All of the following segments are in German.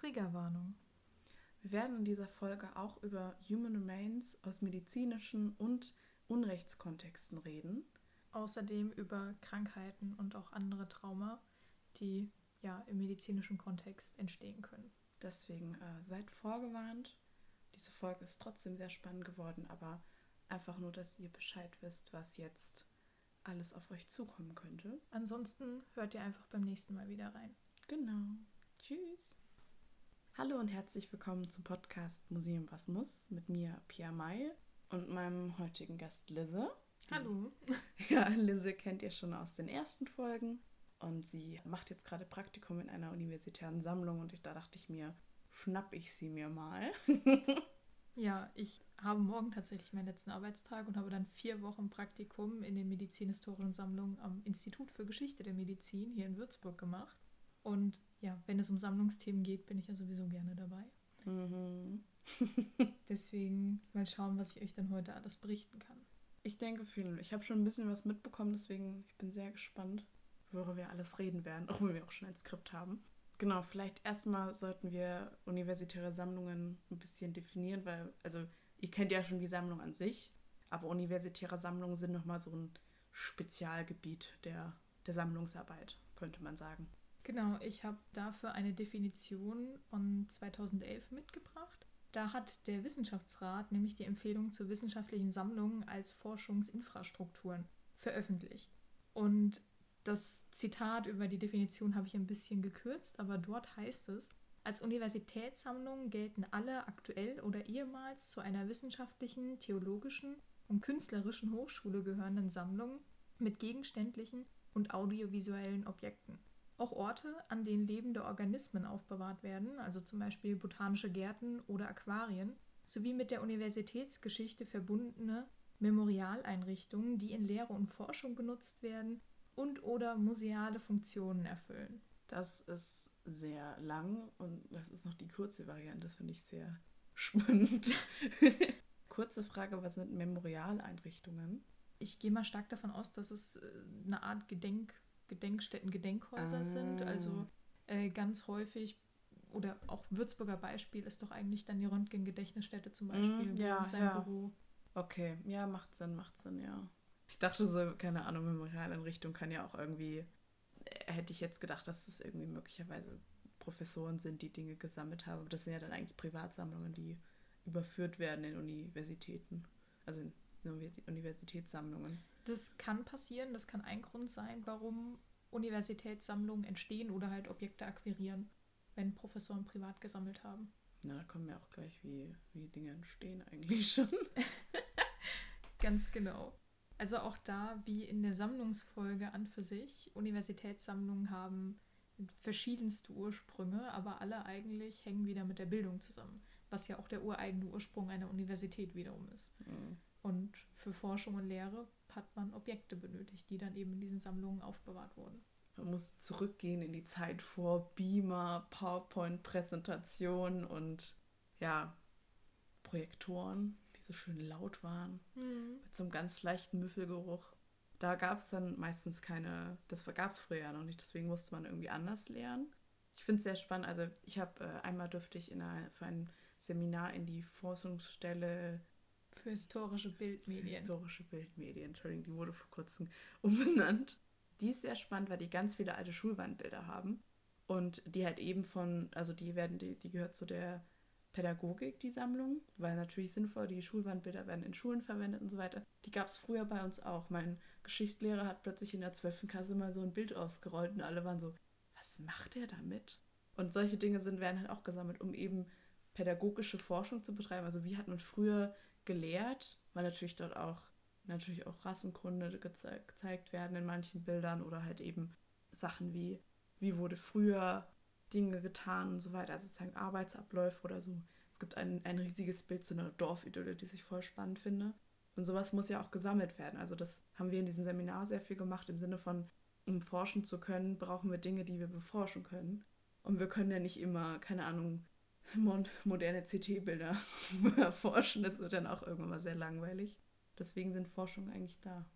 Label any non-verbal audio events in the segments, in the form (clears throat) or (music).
Triggerwarnung. Wir werden in dieser Folge auch über Human Remains aus medizinischen und Unrechtskontexten reden. Außerdem über Krankheiten und auch andere Trauma, die ja im medizinischen Kontext entstehen können. Deswegen äh, seid vorgewarnt. Diese Folge ist trotzdem sehr spannend geworden, aber einfach nur, dass ihr Bescheid wisst, was jetzt alles auf euch zukommen könnte. Ansonsten hört ihr einfach beim nächsten Mal wieder rein. Genau. Tschüss. Hallo und herzlich willkommen zum Podcast Museum Was muss mit mir, Pia May, und meinem heutigen Gast Lisse. Hallo. (laughs) Ja, Lisse kennt ihr schon aus den ersten Folgen und sie macht jetzt gerade Praktikum in einer universitären Sammlung und ich, da dachte ich mir, schnapp ich sie mir mal. (laughs) Ja, ich habe morgen tatsächlich meinen letzten Arbeitstag und habe dann vier Wochen Praktikum in den medizinhistorischen Sammlungen am Institut für Geschichte der Medizin hier in Würzburg gemacht. Und ja, wenn es um Sammlungsthemen geht, bin ich ja sowieso gerne dabei. Mhm. (laughs) Deswegen mal schauen, was ich euch dann heute alles berichten kann. Ich denke viel. Ich habe schon ein bisschen was mitbekommen, deswegen ich bin sehr gespannt, worüber wir alles reden werden, auch wenn wir auch schon ein Skript haben. Genau, vielleicht erstmal sollten wir universitäre Sammlungen ein bisschen definieren, weil, also ihr kennt ja schon die Sammlung an sich, aber universitäre Sammlungen sind nochmal so ein Spezialgebiet der, der Sammlungsarbeit, könnte man sagen. Genau, ich habe dafür eine Definition von 2011 mitgebracht. Da hat der Wissenschaftsrat nämlich die Empfehlung zur wissenschaftlichen Sammlung als Forschungsinfrastrukturen veröffentlicht. Und das Zitat über die Definition habe ich ein bisschen gekürzt, aber dort heißt es, als Universitätssammlung gelten alle aktuell oder ehemals zu einer wissenschaftlichen, theologischen und künstlerischen Hochschule gehörenden Sammlungen mit gegenständlichen und audiovisuellen Objekten. Auch Orte, an denen lebende Organismen aufbewahrt werden, also zum Beispiel botanische Gärten oder Aquarien, sowie mit der Universitätsgeschichte verbundene Memorialeinrichtungen, die in Lehre und Forschung genutzt werden und oder museale Funktionen erfüllen. Das ist sehr lang und das ist noch die kurze Variante, finde ich sehr spannend. (laughs) Kurze Frage, was sind Memorialeinrichtungen? Ich gehe mal stark davon aus, dass es äh, eine Art Gedenk, Gedenkstätten, Gedenkhäuser Ah. sind. Also äh, ganz häufig, oder auch Würzburger Beispiel ist doch eigentlich dann die Röntgen-Gedächtnisstätte zum Beispiel, Mm, ja, sein ja. Büro. Okay, ja, macht Sinn, macht Sinn, ja. Ich dachte so, keine Ahnung, Memorialeinrichtung kann ja auch irgendwie, äh, hätte ich jetzt gedacht, dass das irgendwie möglicherweise Professoren sind, die Dinge gesammelt haben. Aber das sind ja dann eigentlich Privatsammlungen, die überführt werden in Universitäten. Also in Universi- Universitätssammlungen. Das kann passieren, das kann ein Grund sein, warum Universitätssammlungen entstehen oder halt Objekte akquirieren, wenn Professoren privat gesammelt haben. Na, da kommen wir auch gleich, wie, wie Dinge entstehen eigentlich schon. (laughs) Ganz genau. Also auch da, wie in der Sammlungsfolge an für sich, Universitätssammlungen haben verschiedenste Ursprünge, aber alle eigentlich hängen wieder mit der Bildung zusammen, was ja auch der ureigene Ursprung einer Universität wiederum ist. Mhm. Und für Forschung und Lehre hat man Objekte benötigt, die dann eben in diesen Sammlungen aufbewahrt wurden. Man muss zurückgehen in die Zeit vor Beamer, PowerPoint-Präsentationen und ja, Projektoren, die so schön laut waren, mit so einem ganz leichten Müffelgeruch. Da gab es dann meistens keine, das gab es früher ja noch nicht, deswegen musste man irgendwie anders lernen. Ich finde es sehr spannend. Also ich habe äh, einmal dürfte ich in einer, für ein Seminar in die Forschungsstelle Für historische für Bildmedien. historische Bildmedien, Entschuldigung, die wurde vor kurzem (laughs) umbenannt. Die ist sehr spannend, weil die ganz viele alte Schulwandbilder haben. Und die halt eben von, also die werden, die, die gehört zu der Pädagogik, die Sammlung, weil natürlich sinnvoll, die Schulwandbilder werden in Schulen verwendet und so weiter. Die gab es früher bei uns auch. Mein Geschichtslehrer hat plötzlich in der 12. Klasse mal so ein Bild ausgerollt und alle waren so, was macht er damit? Und solche Dinge sind, werden halt auch gesammelt, um eben pädagogische Forschung zu betreiben. Also wie hat man früher gelehrt, weil natürlich dort auch natürlich auch Rassenkunde geze gezeigt werden in manchen Bildern oder halt eben Sachen wie, wie wurde früher Dinge getan und so weiter, also sozusagen Arbeitsabläufe oder so. Es gibt ein, ein riesiges Bild zu einer Dorfidylle, das ich voll spannend finde. Und sowas muss ja auch gesammelt werden. Also das haben wir in diesem Seminar sehr viel gemacht, im Sinne von, um forschen zu können, brauchen wir Dinge, die wir beforschen können. Und wir können ja nicht immer, keine Ahnung, moderne CT-Bilder (laughs) erforschen. Das wird dann auch irgendwann mal sehr langweilig. Deswegen sind Forschungen eigentlich da.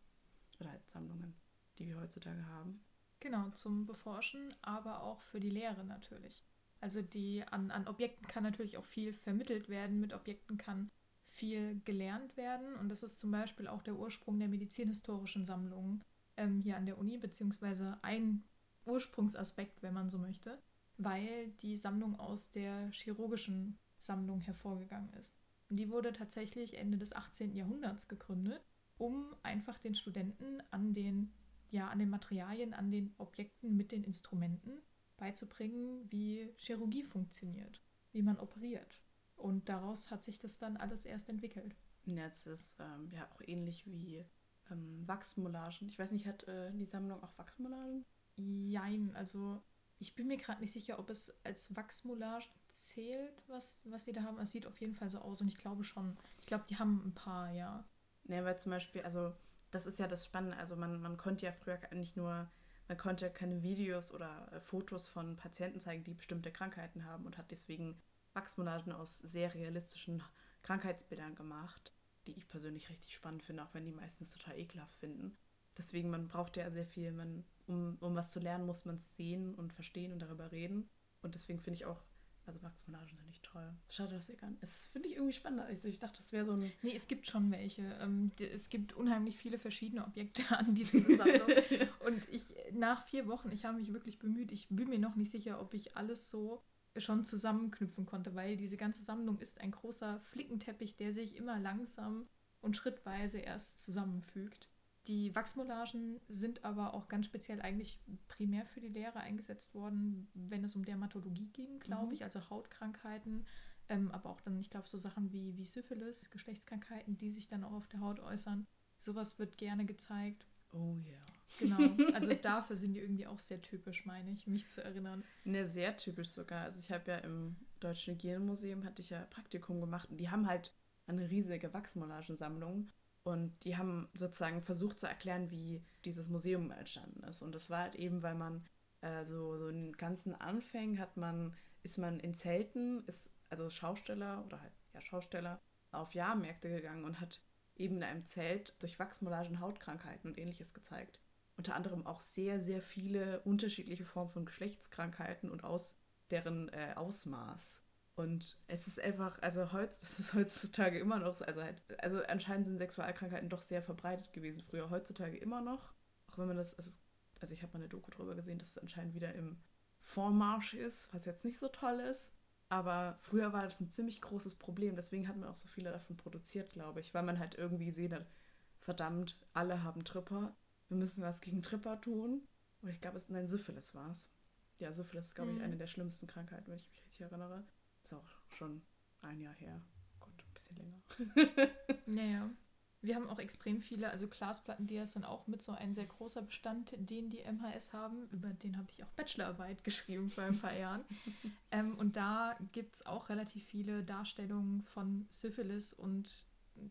Oder halt Sammlungen, die wir heutzutage haben. Genau, zum Beforschen, aber auch für die Lehre natürlich. Also die an, an Objekten kann natürlich auch viel vermittelt werden, mit Objekten kann viel gelernt werden. Und das ist zum Beispiel auch der Ursprung der medizinhistorischen Sammlungen ähm, hier an der Uni, beziehungsweise ein Ursprungsaspekt, wenn man so möchte, weil die Sammlung aus der chirurgischen Sammlung hervorgegangen ist. Und die wurde tatsächlich Ende des 18. Jahrhunderts gegründet, um einfach den Studenten an den, ja, an den Materialien, an den Objekten mit den Instrumenten beizubringen, wie Chirurgie funktioniert, wie man operiert. Und daraus hat sich das dann alles erst entwickelt. Jetzt ist ähm, ja auch ähnlich wie ähm, Wachsmoulagen. Ich weiß nicht, hat äh, die Sammlung auch Wachsmoulagen? Jein, also ich bin mir gerade nicht sicher, ob es als Wachsmoulage zählt, was, was sie da haben. Es sieht auf jeden Fall so aus und ich glaube schon. Ich glaube, die haben ein paar, ja. Ne, weil zum Beispiel, also das ist ja das Spannende. Also man, man konnte ja früher nicht nur, man konnte keine Videos oder äh, Fotos von Patienten zeigen, die bestimmte Krankheiten haben und hat deswegen Wachsmoulagen aus sehr realistischen Krankheitsbildern gemacht, die ich persönlich richtig spannend finde, auch wenn die meistens total ekelhaft finden. Deswegen, man braucht ja sehr viel, man, um, um was zu lernen, muss man es sehen und verstehen und darüber reden. Und deswegen finde ich auch, also Wachsmoulagen sind nicht toll. Schade, dass ihr gar nicht. Es finde ich irgendwie spannend. Also ich dachte, das wäre so ein. Nee, es gibt schon welche. Ähm, es gibt unheimlich viele verschiedene Objekte (laughs) an diesen Sammlung. (laughs) und ich, nach vier Wochen, ich habe mich wirklich bemüht. Ich bin mir noch nicht sicher, ob ich alles so schon zusammenknüpfen konnte, weil diese ganze Sammlung ist ein großer Flickenteppich, der sich immer langsam und schrittweise erst zusammenfügt. Die Wachsmoulagen sind aber auch ganz speziell eigentlich primär für die Lehre eingesetzt worden, wenn es um Dermatologie ging, glaube mhm. ich, also Hautkrankheiten, ähm, aber auch dann, ich glaube, so Sachen wie, wie Syphilis, Geschlechtskrankheiten, die sich dann auch auf der Haut äußern. Sowas wird gerne gezeigt. Oh ja. Yeah. Genau, (laughs) also dafür sind die irgendwie auch sehr typisch, meine ich, mich zu erinnern. Ne, sehr typisch sogar. Also ich habe ja im Deutschen Hygienemuseum hatte ich ja Praktikum gemacht und die haben halt eine riesige Wachsmoulagensammlung und die haben sozusagen versucht zu erklären, wie dieses Museum entstanden ist. Und das war halt eben, weil man äh, so, so in den ganzen Anfängen hat man, ist man in Zelten, ist also Schausteller oder halt ja Schausteller auf Jahrmärkte gegangen und hat eben in einem Zelt durch Wachsmoulagen Hautkrankheiten und ähnliches gezeigt unter anderem auch sehr, sehr viele unterschiedliche Formen von Geschlechtskrankheiten und aus deren äh, Ausmaß. Und es ist einfach, also heutz, (laughs) das ist heutzutage immer noch so, also, halt, also anscheinend sind Sexualkrankheiten doch sehr verbreitet gewesen früher, heutzutage immer noch. Auch wenn man das, also, also ich habe mal eine Doku drüber gesehen, dass es anscheinend wieder im Vormarsch ist, was jetzt nicht so toll ist. Aber früher war das ein ziemlich großes Problem, deswegen hat man auch so viele davon produziert, glaube ich, weil man halt irgendwie gesehen hat, verdammt, alle haben Tripper, wir müssen was gegen Tripper tun. Und ich glaube, es nein, Syphilis war es. Ja, Syphilis ist, glaube ich, mhm. eine der schlimmsten Krankheiten, wenn ich mich richtig erinnere. Ist auch schon ein Jahr her. Gut, ein bisschen länger. (laughs) naja. Wir haben auch extrem viele, also Glasplatten-Dias sind auch mit so ein sehr großer Bestand, den die MHS haben. Über den habe ich auch Bachelorarbeit geschrieben vor ein paar Jahren. (laughs) ähm, und da gibt es auch relativ viele Darstellungen von Syphilis und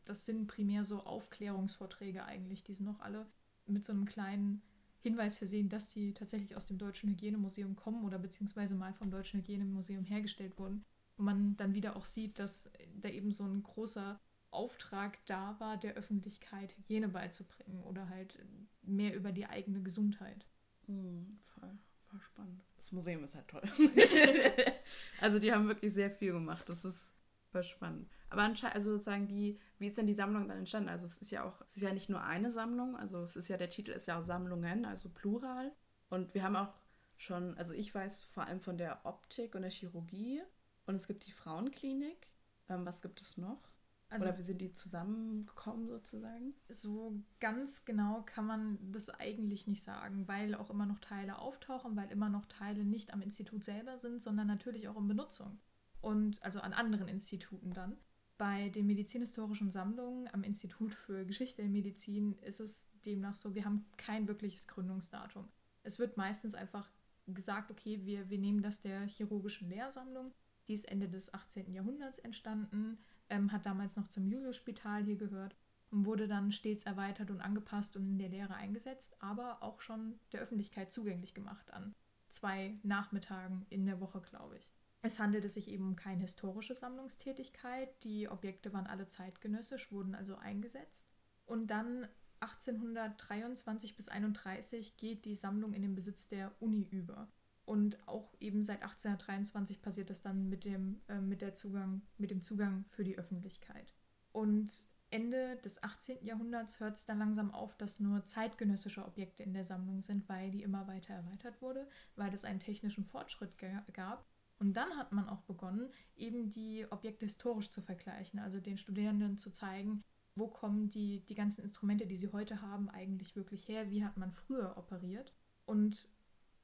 das sind primär so Aufklärungsvorträge eigentlich. Die sind noch alle mit so einem kleinen Hinweis versehen, dass die tatsächlich aus dem Deutschen Hygienemuseum kommen oder beziehungsweise mal vom Deutschen Hygienemuseum hergestellt wurden. Man dann wieder auch sieht, dass da eben so ein großer Auftrag da war, der Öffentlichkeit Hygiene beizubringen oder halt mehr über die eigene Gesundheit. Mhm, voll, voll spannend. Das Museum ist halt toll. (laughs) also die haben wirklich sehr viel gemacht. Das ist voll spannend. Aber anscheinend, also sozusagen die, wie ist denn die Sammlung dann entstanden? Also es ist ja auch, es ist ja nicht nur eine Sammlung, also es ist ja, der Titel ist ja auch Sammlungen, also Plural. Und wir haben auch schon, also ich weiß vor allem von der Optik und der Chirurgie und es gibt die Frauenklinik. Ähm, was gibt es noch? Also, Oder wie sind die zusammengekommen sozusagen? So ganz genau kann man das eigentlich nicht sagen, weil auch immer noch Teile auftauchen, weil immer noch Teile nicht am Institut selber sind, sondern natürlich auch in Benutzung. Und also an anderen Instituten dann. Bei den medizinhistorischen Sammlungen am Institut für Geschichte der Medizin ist es demnach so, wir haben kein wirkliches Gründungsdatum. Es wird meistens einfach gesagt, okay, wir, wir nehmen das der chirurgischen Lehrsammlung. Die ist Ende des 18. Jahrhunderts entstanden, ähm, hat damals noch zum Julius-Spital hier gehört und wurde dann stets erweitert und angepasst und in der Lehre eingesetzt, aber auch schon der Öffentlichkeit zugänglich gemacht an zwei Nachmittagen in der Woche, glaube ich. Es handelte sich eben um keine historische Sammlungstätigkeit. Die Objekte waren alle zeitgenössisch, wurden also eingesetzt. Und dann 1823 bis 31 geht die Sammlung in den Besitz der Uni über. Und auch eben seit 1823 passiert das dann mit dem, äh, mit, der Zugang, mit dem Zugang für die Öffentlichkeit. Und Ende des 18. Jahrhunderts hört es dann langsam auf, dass nur zeitgenössische Objekte in der Sammlung sind, weil die immer weiter erweitert wurde, weil es einen technischen Fortschritt gab. Und dann hat man auch begonnen, eben die Objekte historisch zu vergleichen, also den Studierenden zu zeigen, wo kommen die, die ganzen Instrumente, die sie heute haben, eigentlich wirklich her, wie hat man früher operiert. Und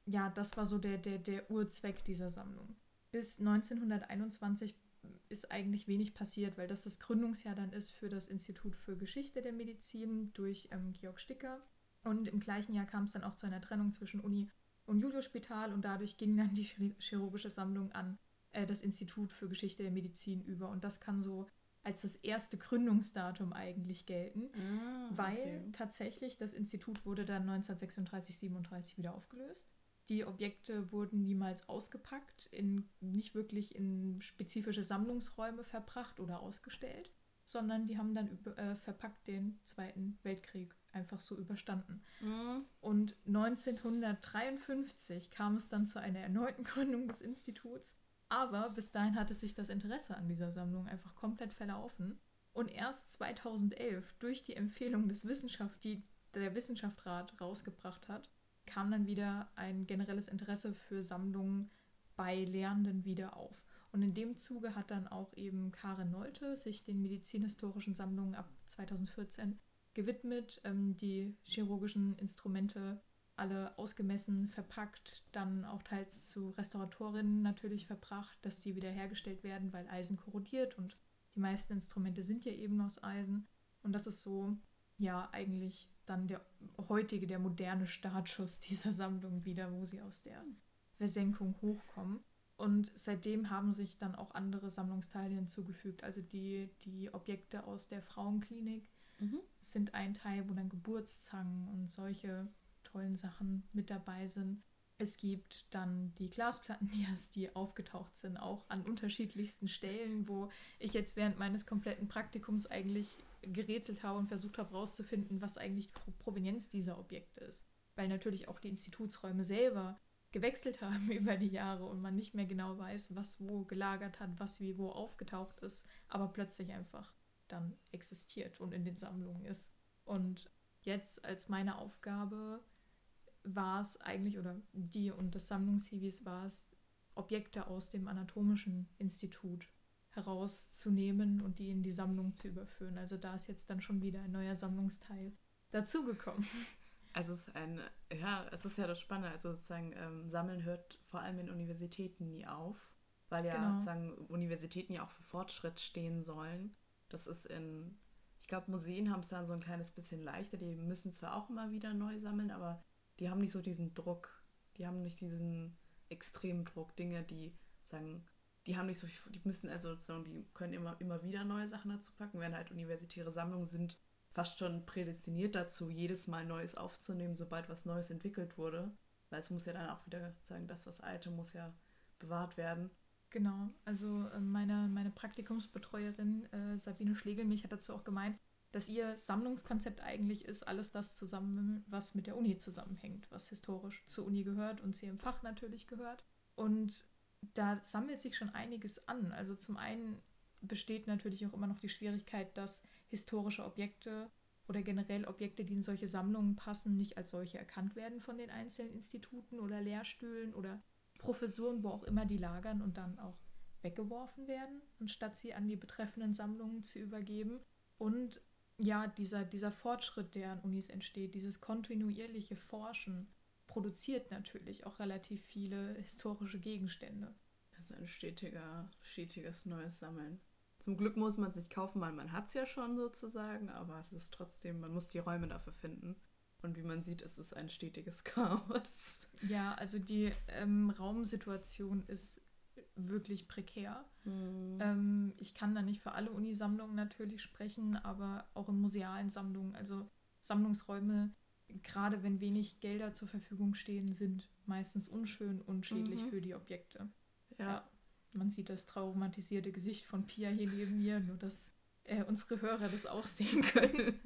ja, das war so der, der, der Urzweck dieser Sammlung. Bis 1921 ist eigentlich wenig passiert, weil das das Gründungsjahr dann ist für das Institut für Geschichte der Medizin durch ähm, Georg Sticker. Und im gleichen Jahr kam es dann auch zu einer Trennung zwischen Uni und Julius-Spital und dadurch ging dann die chirurgische Sammlung an äh, das Institut für Geschichte der Medizin über. Und das kann so als das erste Gründungsdatum eigentlich gelten, ah, weil okay. tatsächlich das Institut wurde dann 1936, 37 wieder aufgelöst. Die Objekte wurden niemals ausgepackt, in, nicht wirklich in spezifische Sammlungsräume verbracht oder ausgestellt, sondern die haben dann über, äh, verpackt den Zweiten Weltkrieg einfach so überstanden. Mhm. Und 1953 kam es dann zu einer erneuten (laughs) Gründung des Instituts, aber bis dahin hatte sich das Interesse an dieser Sammlung einfach komplett verlaufen. Und erst 2011 durch die Empfehlung des Wissenschaft, die der Wissenschaftsrat rausgebracht hat, kam dann wieder ein generelles Interesse für Sammlungen bei Lehrenden wieder auf. Und in dem Zuge hat dann auch eben Karin Nolte sich den medizinhistorischen Sammlungen ab 2014 gewidmet, ähm, die chirurgischen Instrumente alle ausgemessen, verpackt, dann auch teils zu Restauratorinnen natürlich verbracht, dass die wieder hergestellt werden, weil Eisen korrodiert und die meisten Instrumente sind ja eben aus Eisen. Und das ist so, ja, eigentlich dann der heutige, der moderne Startschuss (laughs) dieser Sammlung wieder, wo sie aus der Versenkung hochkommen. Und seitdem haben sich dann auch andere Sammlungsteile hinzugefügt. Also die, die Objekte aus der Frauenklinik mhm. sind ein Teil, wo dann Geburtszangen und solche tollen Sachen mit dabei sind. Es gibt dann die Glasplattendias, (laughs) die aufgetaucht sind, auch an unterschiedlichsten Stellen, wo ich jetzt während meines kompletten Praktikums eigentlich gerätselt habe und versucht habe herauszufinden, was eigentlich die Provenienz dieser Objekte ist. Weil natürlich auch die Institutsräume selber gewechselt (laughs) haben über die Jahre und man nicht mehr genau weiß, was wo gelagert hat, was wie wo aufgetaucht ist, aber plötzlich einfach dann existiert und in den Sammlungen ist. Und jetzt als meine Aufgabe war es eigentlich, oder die und das Sammlungshiwis war es, Objekte aus dem Anatomischen Institut herauszunehmen und die in die Sammlung zu überführen. Also da ist jetzt dann schon wieder ein neuer Sammlungsteil dazugekommen. (laughs) Also es ist ein, ja, es ist ja das Spannende, also sozusagen ähm, Sammeln hört vor allem in Universitäten nie auf, weil ja genau. sozusagen Universitäten ja auch für Fortschritt stehen sollen. Das ist in, ich glaube, Museen haben es dann so ein kleines bisschen leichter, die müssen zwar auch immer wieder neu sammeln, aber die haben nicht so diesen Druck, die haben nicht diesen extremen Druck, Dinge, die sagen, die haben nicht so viel, die müssen also sozusagen, die können immer, immer wieder neue Sachen dazu packen, während halt universitäre Sammlungen sind fast schon prädestiniert dazu, jedes Mal Neues aufzunehmen, sobald was Neues entwickelt wurde. Weil es muss ja dann auch wieder sagen, das, was Alte muss ja bewahrt werden. Genau, also äh, meine, meine Praktikumsbetreuerin äh, Sabine Schlegelmich hat dazu auch gemeint, dass ihr Sammlungskonzept eigentlich ist, alles das zusammen, was mit der Uni zusammenhängt, was historisch zur Uni gehört und zu ihrem Fach natürlich gehört. Und da sammelt sich schon einiges an. Also zum einen besteht natürlich auch immer noch die Schwierigkeit, dass historische Objekte oder generell Objekte, die in solche Sammlungen passen, nicht als solche erkannt werden von den einzelnen Instituten oder Lehrstühlen oder Professuren, wo auch immer die lagern und dann auch weggeworfen werden, anstatt sie an die betreffenden Sammlungen zu übergeben. Und ja, dieser, dieser Fortschritt, der an Unis entsteht, dieses kontinuierliche Forschen, produziert natürlich auch relativ viele historische Gegenstände. Das ist ein stetiger, stetiges neues Sammeln. Zum Glück muss man es nicht kaufen, weil man hat es ja schon sozusagen, aber es ist trotzdem, man muss die Räume dafür finden. Und wie man sieht, ist es ein stetiges (laughs) Chaos. Ja, also die ähm, Raumsituation ist wirklich prekär. Mhm. Ähm, ich kann da nicht für alle Unisammlungen natürlich sprechen, aber auch in musealen Sammlungen, also Sammlungsräume, gerade wenn wenig Gelder zur Verfügung stehen, sind meistens unschön und schädlich mhm. für die Objekte. Ja. ja. Man sieht das traumatisierte Gesicht von Pia hier neben mir, nur dass äh, unsere Hörer das auch sehen (laughs) können.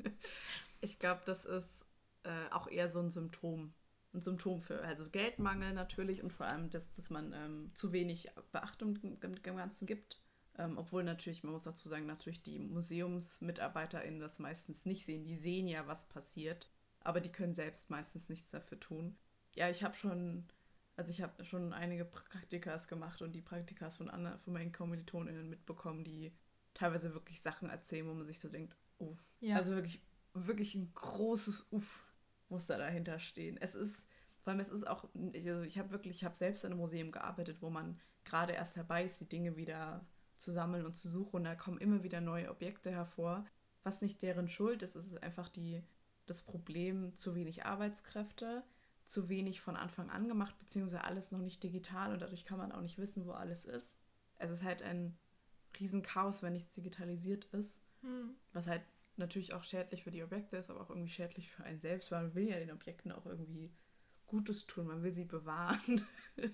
ich glaube, das ist äh, auch eher so ein Symptom ein Symptom für also Geldmangel natürlich und vor allem, dass, dass man ähm, zu wenig Beachtung dem, Ganzen gibt. Ähm, obwohl natürlich, man muss dazu sagen, natürlich die MuseumsmitarbeiterInnen das meistens nicht sehen. Die sehen ja, was passiert, aber die können selbst meistens nichts dafür tun. Ja, ich habe schon, also ich habe schon einige Praktikas gemacht und die Praktikas von, anderen, von meinen KommilitonInnen mitbekommen, die teilweise wirklich Sachen erzählen, wo man sich so denkt, oh, ja. also wirklich, wirklich ein großes Uff muss da dahinter stehen. Es ist, vor allem es ist auch, also ich habe wirklich, ich habe selbst in einem Museum gearbeitet, wo man gerade erst dabei ist, die Dinge wieder zu sammeln und zu suchen und da kommen immer wieder neue Objekte hervor, was nicht deren Schuld ist, es ist einfach die, das Problem zu wenig Arbeitskräfte, zu wenig von Anfang an gemacht, beziehungsweise alles noch nicht digital und dadurch kann man auch nicht wissen, wo alles ist. Es ist halt ein Riesenchaos, wenn nichts digitalisiert ist, hm. was halt natürlich auch schädlich für die Objekte ist, aber auch irgendwie schädlich für einen selbst, weil man will ja den Objekten auch irgendwie Gutes tun, man will sie bewahren. (laughs)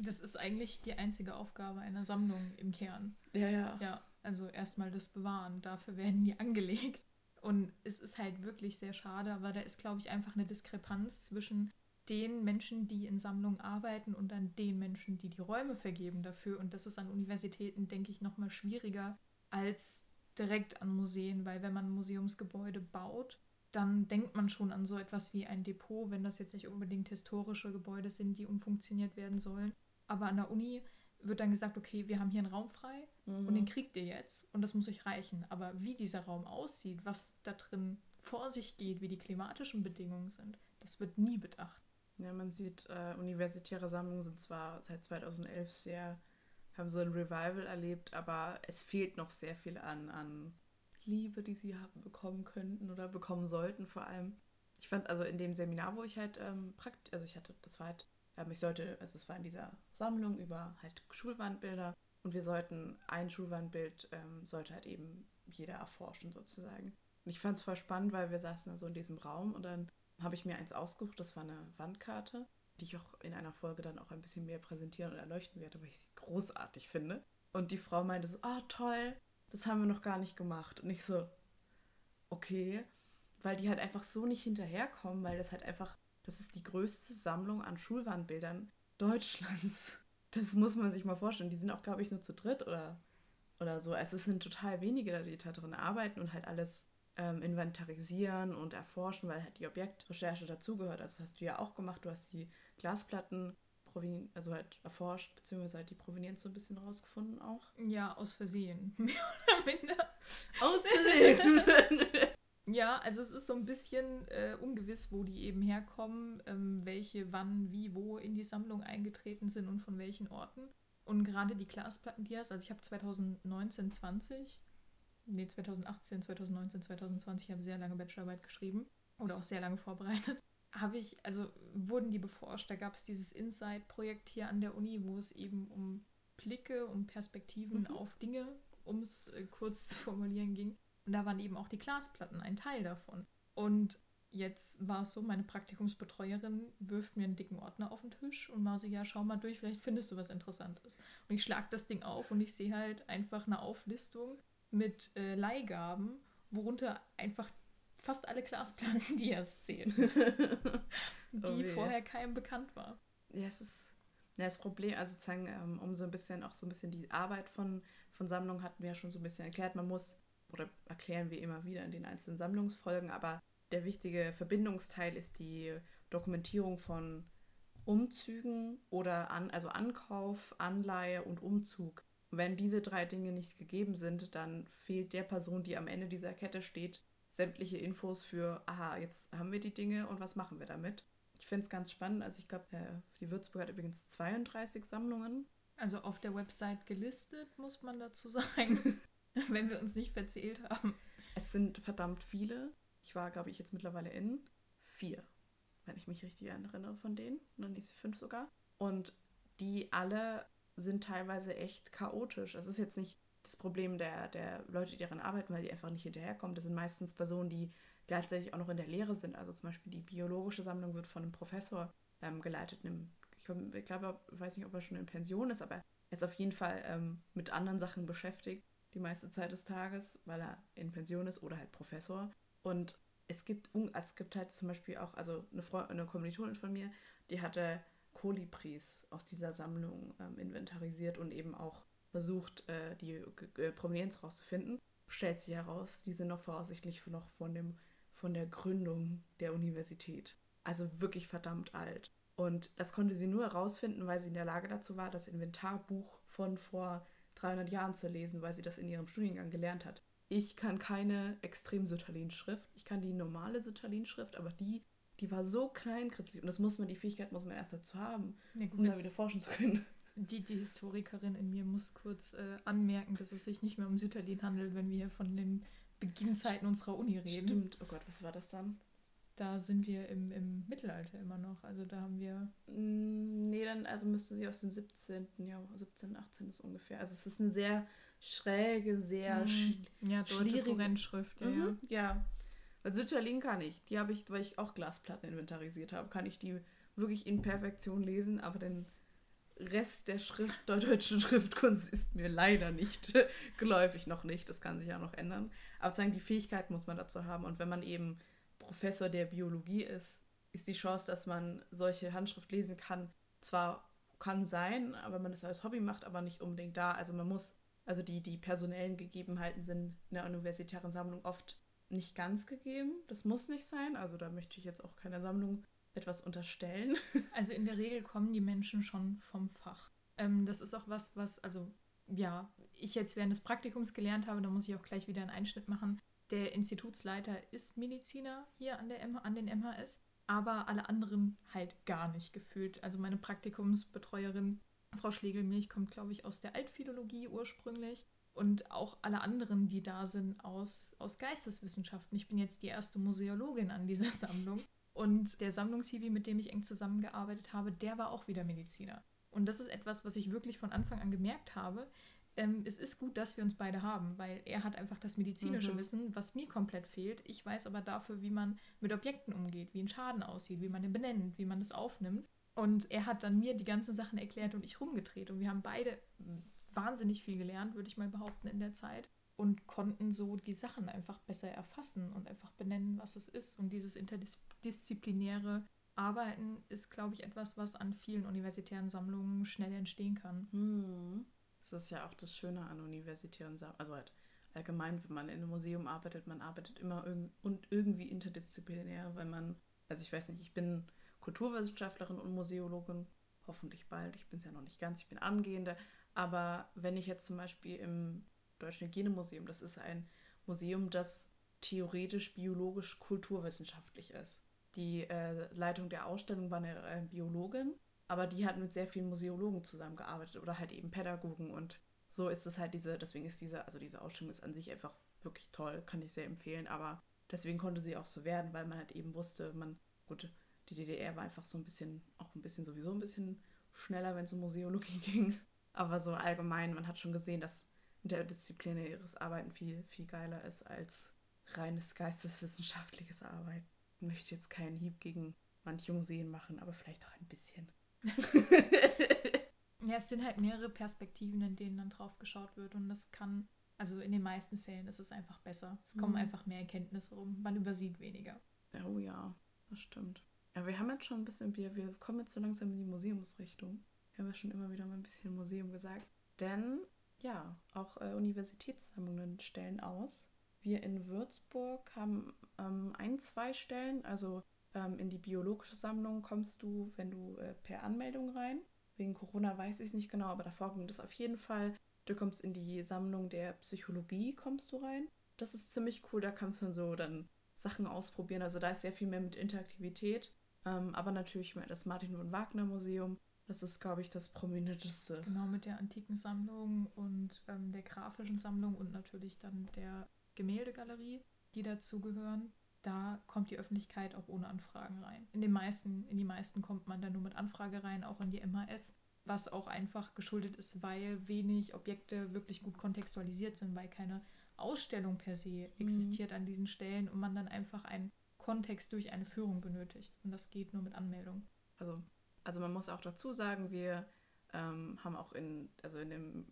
Das ist eigentlich die einzige Aufgabe einer Sammlung im Kern. Ja, ja. Ja, also erstmal das Bewahren, dafür werden die (laughs) angelegt. Und es ist halt wirklich sehr schade, aber da ist, glaube ich, einfach eine Diskrepanz zwischen den Menschen, die in Sammlungen arbeiten und dann den Menschen, die die Räume vergeben dafür. Und das ist an Universitäten, denke ich, noch mal schwieriger als direkt an Museen, weil wenn man Museumsgebäude baut, dann denkt man schon an so etwas wie ein Depot, wenn das jetzt nicht unbedingt historische Gebäude sind, die umfunktioniert werden sollen. Aber an der Uni wird dann gesagt, okay, wir haben hier einen Raum frei mhm. und den kriegt ihr jetzt und das muss euch reichen. Aber wie dieser Raum aussieht, was da drin vor sich geht, wie die klimatischen Bedingungen sind, das wird nie bedacht. Ja, man sieht, äh, universitäre Sammlungen sind zwar seit 2011 sehr, haben so ein Revival erlebt, aber es fehlt noch sehr viel an, an Liebe, die sie haben bekommen könnten oder bekommen sollten vor allem. Ich fand also in dem Seminar, wo ich halt ähm, praktisch, also ich hatte, das war halt, ich sollte, also es war in dieser Sammlung über halt Schulwandbilder und wir sollten, ein Schulwandbild ähm, sollte halt eben jeder erforschen sozusagen. Und ich fand es voll spannend, weil wir saßen also in diesem Raum und dann habe ich mir eins ausgesucht, das war eine Wandkarte, die ich auch in einer Folge dann auch ein bisschen mehr präsentieren und erleuchten werde, weil ich sie großartig finde. Und die Frau meinte so, oh, toll, das haben wir noch gar nicht gemacht. Und ich so, okay, weil die halt einfach so nicht hinterherkommen, weil das halt einfach, das ist die größte Sammlung an Schulwandbildern Deutschlands. Das muss man sich mal vorstellen. Die sind auch, glaube ich, nur zu dritt oder, oder so. Also es sind total wenige, die da drin arbeiten und halt alles ähm, inventarisieren und erforschen, weil halt die Objektrecherche dazugehört. Also das hast du ja auch gemacht. Du hast die Glasplatten also halt erforscht, beziehungsweise halt die Provenienz so ein bisschen rausgefunden auch. Ja, aus Versehen. (laughs) Mehr oder minder. Aus Versehen! (laughs) ja, also es ist so ein bisschen äh, ungewiss, wo die eben herkommen, ähm, welche wann, wie, wo in die Sammlung eingetreten sind und von welchen Orten. Und gerade die Glasplatten-Dias, also ich habe 2019, 20, nee, 2018, 2019, 2020, ich habe sehr lange Bachelorarbeit geschrieben oder auch sehr lange vorbereitet habe ich, also wurden die beforscht. Da gab es dieses Insight-Projekt hier an der Uni, wo es eben um Blicke und Perspektiven mhm. auf Dinge, um es äh, kurz zu formulieren ging. Und da waren eben auch die Glasplatten ein Teil davon. Und jetzt war es so, meine Praktikumsbetreuerin wirft mir einen dicken Ordner auf den Tisch und war so, ja, schau mal durch, vielleicht findest du was Interessantes. Und ich schlage das Ding auf und ich sehe halt einfach eine Auflistung mit äh, Leihgaben, worunter einfach fast alle Glasplatten Dias zählen, (laughs) die oh vorher keinem bekannt war. Ja, es ist ja, das Problem, also sozusagen, ähm, um so ein bisschen auch so ein bisschen die Arbeit von, von Sammlungen hatten wir ja schon so ein bisschen erklärt. Man muss, oder erklären wir immer wieder in den einzelnen Sammlungsfolgen, aber der wichtige Verbindungsteil ist die Dokumentierung von Umzügen oder an, also Ankauf, Anleihe und Umzug. Wenn diese drei Dinge nicht gegeben sind, dann fehlt der Person, die am Ende dieser Kette steht, sämtliche Infos für, aha, jetzt haben wir die Dinge und was machen wir damit. Ich finde es ganz spannend. Also ich glaube, äh, die Würzburg hat übrigens 32 Sammlungen. Also auf der Website gelistet, muss man dazu sagen, (laughs) (laughs) wenn wir uns nicht verzählt haben. Es sind verdammt viele. Ich war, glaube ich, jetzt mittlerweile in vier, wenn ich mich richtig erinnere von denen. Dann ist fünf sogar. Und die alle sind teilweise echt chaotisch. Es ist jetzt nicht das Problem der, der Leute, die daran arbeiten, weil die einfach nicht hinterherkommen. Das sind meistens Personen, die gleichzeitig auch noch in der Lehre sind. Also zum Beispiel die biologische Sammlung wird von einem Professor ähm, geleitet. Einem, ich glaube, ich weiß nicht, ob er schon in Pension ist, aber er ist auf jeden Fall ähm, mit anderen Sachen beschäftigt, die meiste Zeit des Tages, weil er in Pension ist oder halt Professor. Und es gibt, es gibt halt zum Beispiel auch, also eine, Freundin, eine Kommilitonin von mir, die hatte Kolibris aus dieser Sammlung ähm, inventarisiert und eben auch versucht, äh, die äh, Provenienz rauszufinden. Stellt sich heraus, die sind noch voraussichtlich noch von, dem, von der Gründung der Universität. Also wirklich verdammt alt. Und das konnte sie nur herausfinden, weil sie in der Lage dazu war, das Inventarbuch von vor 300 Jahren zu lesen, weil sie das in ihrem Studiengang gelernt hat. Ich kann keine extrem Sütterlin-Schrift. Ich kann die normale Sütterlin-Schrift, aber die, die war so kleinkritzig. Und das muss man, die Fähigkeit muss man erst dazu haben, ja, gut, um da wieder forschen zu können. Die, die Historikerin in mir muss kurz äh, anmerken, dass es sich nicht mehr um Sütterlin handelt, wenn wir hier von den Beginnzeiten unserer Uni reden. Stimmt. Oh Gott, was war das dann? Da sind wir im, im Mittelalter immer noch. Also da haben wir. Mm, nee, dann also müsste sie aus dem 17. Jahr, 17, 18 ist ungefähr. Also es ist eine sehr schräge, sehr mhm. ja, deutsche Kurrentschrift, ja, mhm. ja. ja. Weil Sütterlin kann ich. Die habe ich, weil ich auch Glasplatten inventarisiert habe, kann ich die wirklich in Perfektion lesen, aber den Rest der Schrift, der deutschen Schriftkunst ist mir leider nicht (laughs) geläufig, noch nicht. Das kann sich ja noch ändern. Aber sagen, die Fähigkeit muss man dazu haben. Und wenn man eben Professor der Biologie ist, ist die Chance, dass man solche Handschrift lesen kann, zwar kann sein, aber man es als Hobby macht, aber nicht unbedingt da. Also man muss also die, die personellen Gegebenheiten sind in der universitären Sammlung oft nicht ganz gegeben. Das muss nicht sein. Also da möchte ich jetzt auch keiner Sammlung etwas unterstellen. (laughs) Also in der Regel kommen die Menschen schon vom Fach. Ähm, das ist auch was, was, also ja, ich jetzt während des Praktikums gelernt habe, da muss ich auch gleich wieder einen Einschnitt machen. Der Institutsleiter ist Mediziner hier an, der an den MHS, aber alle anderen halt gar nicht gefühlt. Also meine Praktikumsbetreuerin Frau Schlegelmilch kommt, glaube ich, aus der Altphilologie ursprünglich und auch alle anderen, die da sind, aus, aus Geisteswissenschaften. Ich bin jetzt die erste Museologin an dieser (laughs) Sammlung. Und der Sammlungshiwi, mit dem ich eng zusammengearbeitet habe, der war auch wieder Mediziner. Und das ist etwas, was ich wirklich von Anfang an gemerkt habe. Ähm, es ist gut, dass wir uns beide haben, weil er hat einfach das medizinische mhm. Wissen, was mir komplett fehlt. Ich weiß aber dafür, wie man mit Objekten umgeht, wie ein Schaden aussieht, wie man den benennt, wie man es aufnimmt. Und er hat dann mir die ganzen Sachen erklärt und ich rumgedreht. Und wir haben beide wahnsinnig viel gelernt, würde ich mal behaupten, in der Zeit. Und konnten so die Sachen einfach besser erfassen und einfach benennen, was es ist. Und dieses interdisziplinäre Arbeiten ist, glaube ich, etwas, was an vielen universitären Sammlungen schnell entstehen kann. Hm. Das ist ja auch das Schöne an universitären Sammlungen. Also halt allgemein, wenn man in einem Museum arbeitet, man arbeitet immer irg und irgendwie interdisziplinär, weil man, also ich weiß nicht, ich bin Kulturwissenschaftlerin und Museologin. Hoffentlich bald. Ich bin es ja noch nicht ganz, ich bin angehende. Aber wenn ich jetzt zum Beispiel im Deutschen Hygienemuseum, das ist ein Museum, das theoretisch biologisch kulturwissenschaftlich ist. Die äh, Leitung der Ausstellung war eine äh, Biologin, aber die hat mit sehr vielen Museologen zusammengearbeitet oder halt eben Pädagogen und so ist es halt diese, deswegen ist diese, also diese Ausstellung ist an sich einfach wirklich toll, kann ich sehr empfehlen, aber deswegen konnte sie auch so werden, weil man halt eben wusste, man, gut, die DDR war einfach so ein bisschen, auch ein bisschen sowieso ein bisschen schneller, wenn es um Museologie (laughs) ging. Aber so allgemein, man hat schon gesehen, dass interdisziplinäres Arbeiten viel, viel geiler ist als reines geisteswissenschaftliches Arbeiten. Ich möchte jetzt keinen Hieb gegen manche Museen machen, aber vielleicht auch ein bisschen. Ja, es sind halt mehrere Perspektiven, in denen dann drauf geschaut wird und das kann, also in den meisten Fällen ist es einfach besser. Es kommen mhm. einfach mehr Erkenntnisse rum, man übersieht weniger. Oh ja, das stimmt. Aber wir haben jetzt schon ein bisschen, wir, wir kommen jetzt so langsam in die Museumsrichtung. Wir haben ja schon immer wieder mal ein bisschen Museum gesagt. Denn ja, auch äh, Universitätssammlungen stellen aus. Wir in Würzburg haben ähm, ein, zwei Stellen. Also ähm, in die biologische Sammlung kommst du, wenn du äh, per Anmeldung rein. Wegen Corona weiß ich es nicht genau, aber davor ging das auf jeden Fall. Du kommst in die Sammlung der Psychologie, kommst du rein. Das ist ziemlich cool, da kannst du dann so dann Sachen ausprobieren. Also da ist sehr viel mehr mit Interaktivität. Ähm, aber natürlich das Martin und Wagner Museum. Das ist, glaube ich, das prominenteste. Genau, mit der antiken Sammlung und ähm, der grafischen Sammlung und natürlich dann der Gemäldegalerie, die dazugehören. Da kommt die Öffentlichkeit auch ohne Anfragen rein. In, den meisten, in die meisten kommt man dann nur mit Anfrage rein, auch in die MHS, was auch einfach geschuldet ist, weil wenig Objekte wirklich gut kontextualisiert sind, weil keine Ausstellung per se mhm. existiert mhm. an diesen Stellen und man dann einfach ein Kontext durch eine Führung benötigt. Und das geht nur mit Anmeldung. Also, also man muss auch dazu sagen, wir ähm, haben auch in, also in, dem,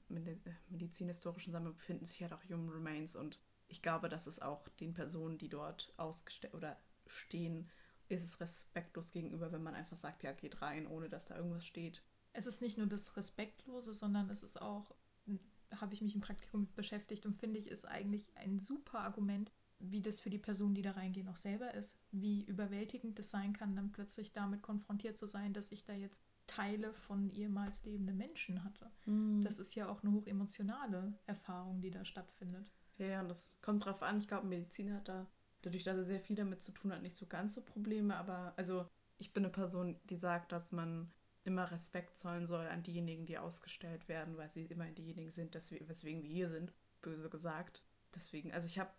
medizinhistorischen Sammlung befinden sich halt auch Human Remains und ich glaube, dass es auch den Personen, die dort ausgestellt oder stehen, ist es respektlos gegenüber, wenn man einfach sagt, ja, geht rein, ohne dass da irgendwas steht. Es ist nicht nur das Respektlose, sondern es ist auch, habe ich mich im Praktikum mit beschäftigt und finde ich, ist eigentlich ein super Argument, wie das für die Personen, die da reingehen, auch selber ist. Wie überwältigend das sein kann, dann plötzlich damit konfrontiert zu sein, dass ich da jetzt Teile von ehemals lebenden Menschen hatte. Mhm. Das ist ja auch eine hochemotionale Erfahrung, die da stattfindet. Ja, und das kommt drauf an. Ich glaube, Medizin hat da, dadurch, dass er sehr viel damit zu tun hat, nicht so ganz so Probleme. Aber also ich bin eine Person, die sagt, dass man immer Respekt zollen soll an diejenigen, die ausgestellt werden, weil sie immer diejenigen sind, weswegen wir hier sind, böse gesagt. Deswegen, also ich habe,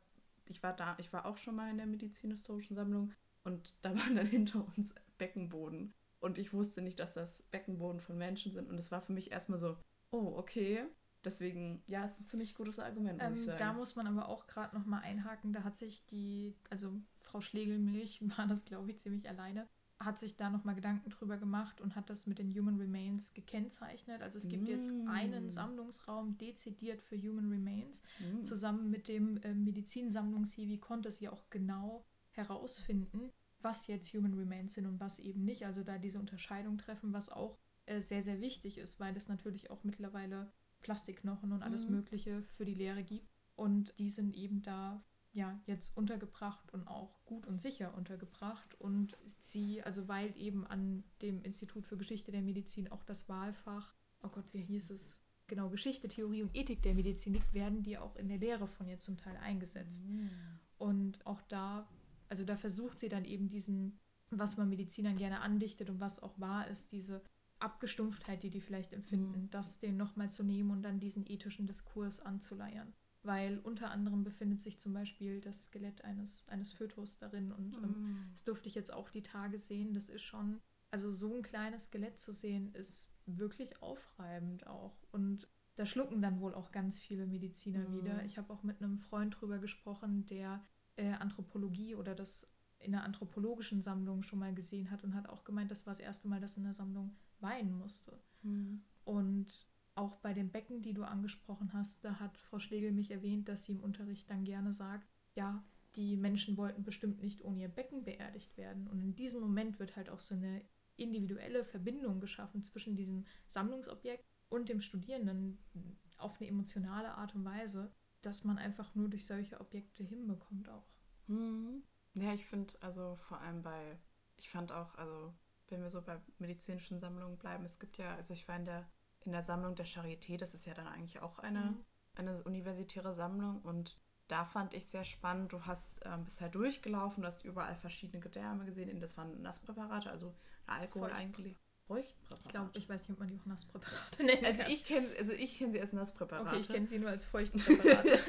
ich war da, ich war auch schon mal in der medizinhistorischen Sammlung und (laughs) da waren dann hinter uns Beckenboden. Und ich wusste nicht, dass das Beckenboden von Menschen sind. Und es war für mich erstmal so, oh, okay. Deswegen, ja, es ist ein ziemlich gutes Argument, muss ähm, ich sagen. Da muss man aber auch gerade nochmal einhaken. Da hat sich die, also Frau Schlegelmilch (laughs) war das, glaube ich, ziemlich alleine, hat sich da nochmal Gedanken drüber gemacht und hat das mit den Human Remains gekennzeichnet. Also es gibt mm. jetzt einen Sammlungsraum dezidiert für Human Remains. Mm. Zusammen mit dem äh, Medizinsammlungs-Hiwi konnte sie auch genau herausfinden, was jetzt Human Remains sind und was eben nicht. Also da diese Unterscheidung treffen, was auch äh, sehr, sehr wichtig ist, weil es natürlich auch mittlerweile Plastikknochen und alles mhm. Mögliche für die Lehre gibt. Und die sind eben da ja jetzt untergebracht und auch gut und sicher untergebracht. Und sie, also weil eben an dem Institut für Geschichte der Medizin auch das Wahlfach, oh Gott, wie hieß es? Genau, Geschichte, Theorie und Ethik der Medizin liegt, werden die auch in der Lehre von ihr zum Teil eingesetzt. Mhm. Und auch da also da versucht sie dann eben diesen, was man Medizinern gerne andichtet und was auch wahr ist, diese Abgestumpftheit, die die vielleicht empfinden, mhm. das den nochmal zu nehmen und dann diesen ethischen Diskurs anzuleiern. Weil unter anderem befindet sich zum Beispiel das Skelett eines, eines Fötus darin und ähm, mhm. ähm, das durfte ich jetzt auch die Tage sehen. Das ist schon, also so ein kleines Skelett zu sehen, ist wirklich aufreibend auch. Und da schlucken dann wohl auch ganz viele Mediziner mhm. wieder. Ich habe auch mit einem Freund drüber gesprochen, der äh, Anthropologie oder das in der anthropologischen Sammlung schon mal gesehen hat und hat auch gemeint, das war das erste Mal, dass in der Sammlung weinen musste. Mhm. Und auch bei den Becken, die du angesprochen hast, da hat Frau Schlegel mich erwähnt, dass sie im Unterricht dann gerne sagt, ja, die Menschen wollten bestimmt nicht ohne ihr Becken beerdigt werden. Und in diesem Moment wird halt auch so eine individuelle Verbindung geschaffen zwischen diesem Sammlungsobjekt und dem Studierenden auf eine emotionale Art und Weise, dass man einfach nur durch solche Objekte hinbekommt auch. Mhm. Ja, ich finde, also vor allem bei, ich fand auch, also wenn wir so bei medizinischen Sammlungen bleiben, es gibt ja, also ich war in der, in der Sammlung der Charité, das ist ja dann eigentlich auch eine, mhm. eine universitäre Sammlung und da fand ich sehr spannend, du hast ähm, bist halt durchgelaufen, du hast überall verschiedene Gedärme gesehen, das waren Nasspräparate, also Alkohol eingelegt. Feuchtpräparate. Ich glaube, ich weiß nicht, ob man die auch Nasspräparate (laughs) nennt. Also ich kenne also kenn sie als Nasspräparate. Okay, ich kenne sie nur als (laughs) Feuchtpräparate.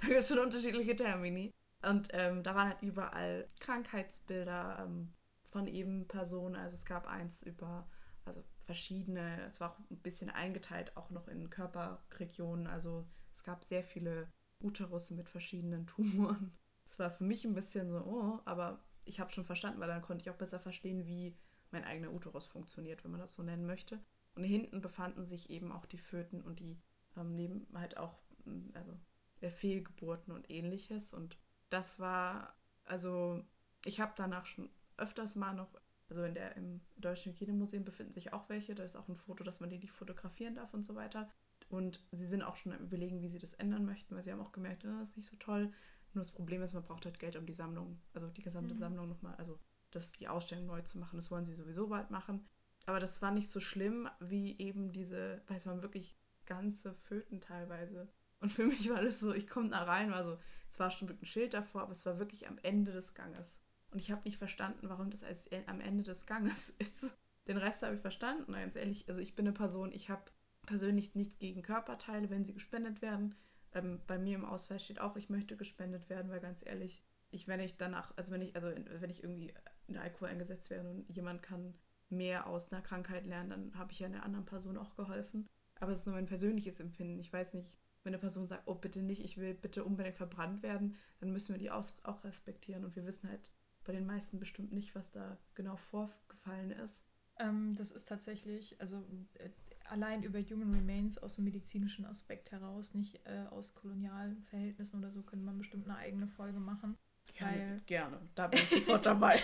da gibt es schon unterschiedliche Termini. Und ähm, da waren halt überall Krankheitsbilder ähm, von eben Personen. Also es gab eins über, also verschiedene, es war auch ein bisschen eingeteilt, auch noch in Körperregionen. Also es gab sehr viele Uterusse mit verschiedenen (laughs) Tumoren. Es war für mich ein bisschen so, oh, aber ich habe schon verstanden, weil dann konnte ich auch besser verstehen, wie mein eigener Uterus funktioniert, wenn man das so nennen möchte. Und hinten befanden sich eben auch die Föten und die ähm, neben halt auch, mm, also äh, Fehlgeburten und ähnliches. Und das war, also ich habe danach schon öfters mal noch, also in der, im Deutschen Hygienemuseum befinden sich auch welche, da ist auch ein Foto, dass man die nicht fotografieren darf und so weiter. Und sie sind auch schon am überlegen, wie sie das ändern möchten, weil sie haben auch gemerkt, oh, das ist nicht so toll. Nur das Problem ist, man braucht halt Geld, um die Sammlung, also die gesamte mhm. Sammlung nochmal, also das, die Ausstellung neu zu machen. Das wollen sie sowieso bald machen. Aber das war nicht so schlimm wie eben diese, weil es waren wirklich ganze Föten teilweise. Und für mich war das so, ich komme da rein, war so, es war schon mit einem Schild davor, aber es war wirklich am Ende des Ganges. Und ich habe nicht verstanden, warum das als, am Ende des Ganges (laughs) ist. Den Rest habe ich verstanden, ganz ehrlich. Also ich bin eine Person, ich habe persönlich nichts gegen Körperteile, wenn sie gespendet werden. Ähm, bei mir im Ausweis steht auch, ich möchte gespendet werden, weil ganz ehrlich, ich, wenn ich danach, also wenn ich, also wenn ich irgendwie in Alkohol eingesetzt werden und jemand kann mehr aus einer Krankheit lernen, dann habe ich ja einer anderen Person auch geholfen. Aber es ist nur mein persönliches Empfinden. Ich weiß nicht, wenn eine Person sagt, oh bitte nicht, ich will bitte unbedingt verbrannt werden, dann müssen wir die auch, auch respektieren. Und wir wissen halt bei den meisten bestimmt nicht, was da genau vorgefallen ist. Ähm, das ist tatsächlich, also äh, allein über Human Remains aus dem medizinischen Aspekt heraus, nicht äh, aus kolonialen Verhältnissen oder so, könnte man bestimmt eine eigene Folge machen. Weil gerne, da bin ich sofort (laughs) dabei.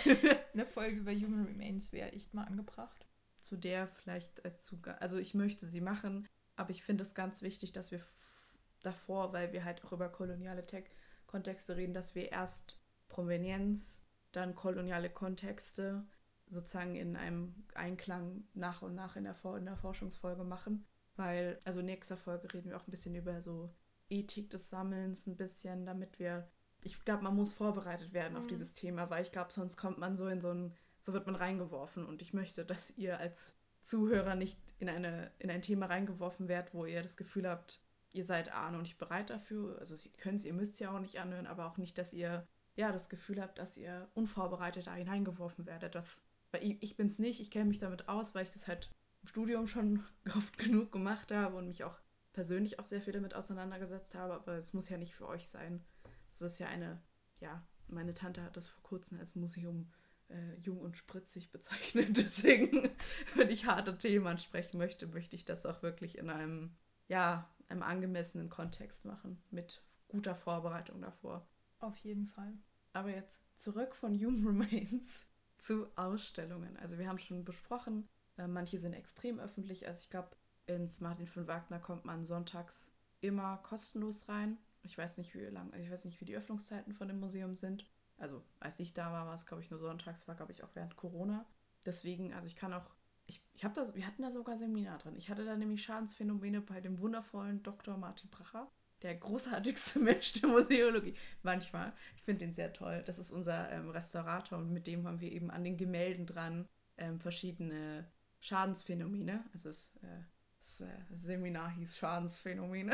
eine Folge über Human Remains wäre echt mal angebracht. Zu der vielleicht als Zugang, also ich möchte sie machen, aber ich finde es ganz wichtig, dass wir davor, weil wir halt auch über koloniale Tech-Kontexte reden, dass wir erst Provenienz, dann koloniale Kontexte sozusagen in einem Einklang nach und nach in der, in der Forschungsfolge machen. Weil, also in nächster Folge reden wir auch ein bisschen über so Ethik des Sammelns, ein bisschen, damit wir. Ich glaube, man muss vorbereitet werden mhm. auf dieses Thema, weil ich glaube, sonst kommt man so in so ein, so wird man reingeworfen. Und ich möchte, dass ihr als Zuhörer nicht in, eine, in ein Thema reingeworfen werdet, wo ihr das Gefühl habt, ihr seid A noch nicht bereit dafür. Also ihr könnt es, ihr müsst es ja auch nicht anhören, aber auch nicht, dass ihr ja das Gefühl habt, dass ihr unvorbereitet da hineingeworfen werdet. Das weil ich, ich bin es nicht, ich kenne mich damit aus, weil ich das halt im Studium schon (laughs) oft genug gemacht habe und mich auch persönlich auch sehr viel damit auseinandergesetzt habe, aber es muss ja nicht für euch sein. Das ist ja eine, ja, meine Tante hat das vor kurzem als Museum äh, jung und spritzig (laughs) bezeichnet. Deswegen, wenn ich harte Themen ansprechen möchte, möchte ich das auch wirklich in einem, ja, einem angemessenen Kontext machen, mit guter Vorbereitung davor. Auf jeden Fall. Aber jetzt zurück von Human (laughs) Remains zu Ausstellungen. Also wir haben schon besprochen, äh, manche sind extrem öffentlich. Also ich glaube, ins Martin von Wagner kommt man sonntags immer kostenlos rein. Ich weiß nicht, wie lang, ich weiß nicht, wie die Öffnungszeiten von dem Museum sind. Also als ich da war, war es, glaube ich, nur sonntags, war, glaube ich, auch während Corona. Deswegen, also ich kann auch, ich, ich habe da, wir hatten da sogar Seminar drin. Ich hatte da nämlich Schadensphänomene bei dem wundervollen Dr. Martin Bracher der großartigste (laughs) Mensch der Museologie. Manchmal. Ich finde ihn sehr toll. Das ist unser ähm, Restaurator und mit dem haben wir eben an den Gemälden dran ähm, verschiedene Schadensphänomene. Also das, äh, das äh, Seminar hieß Schadensphänomene.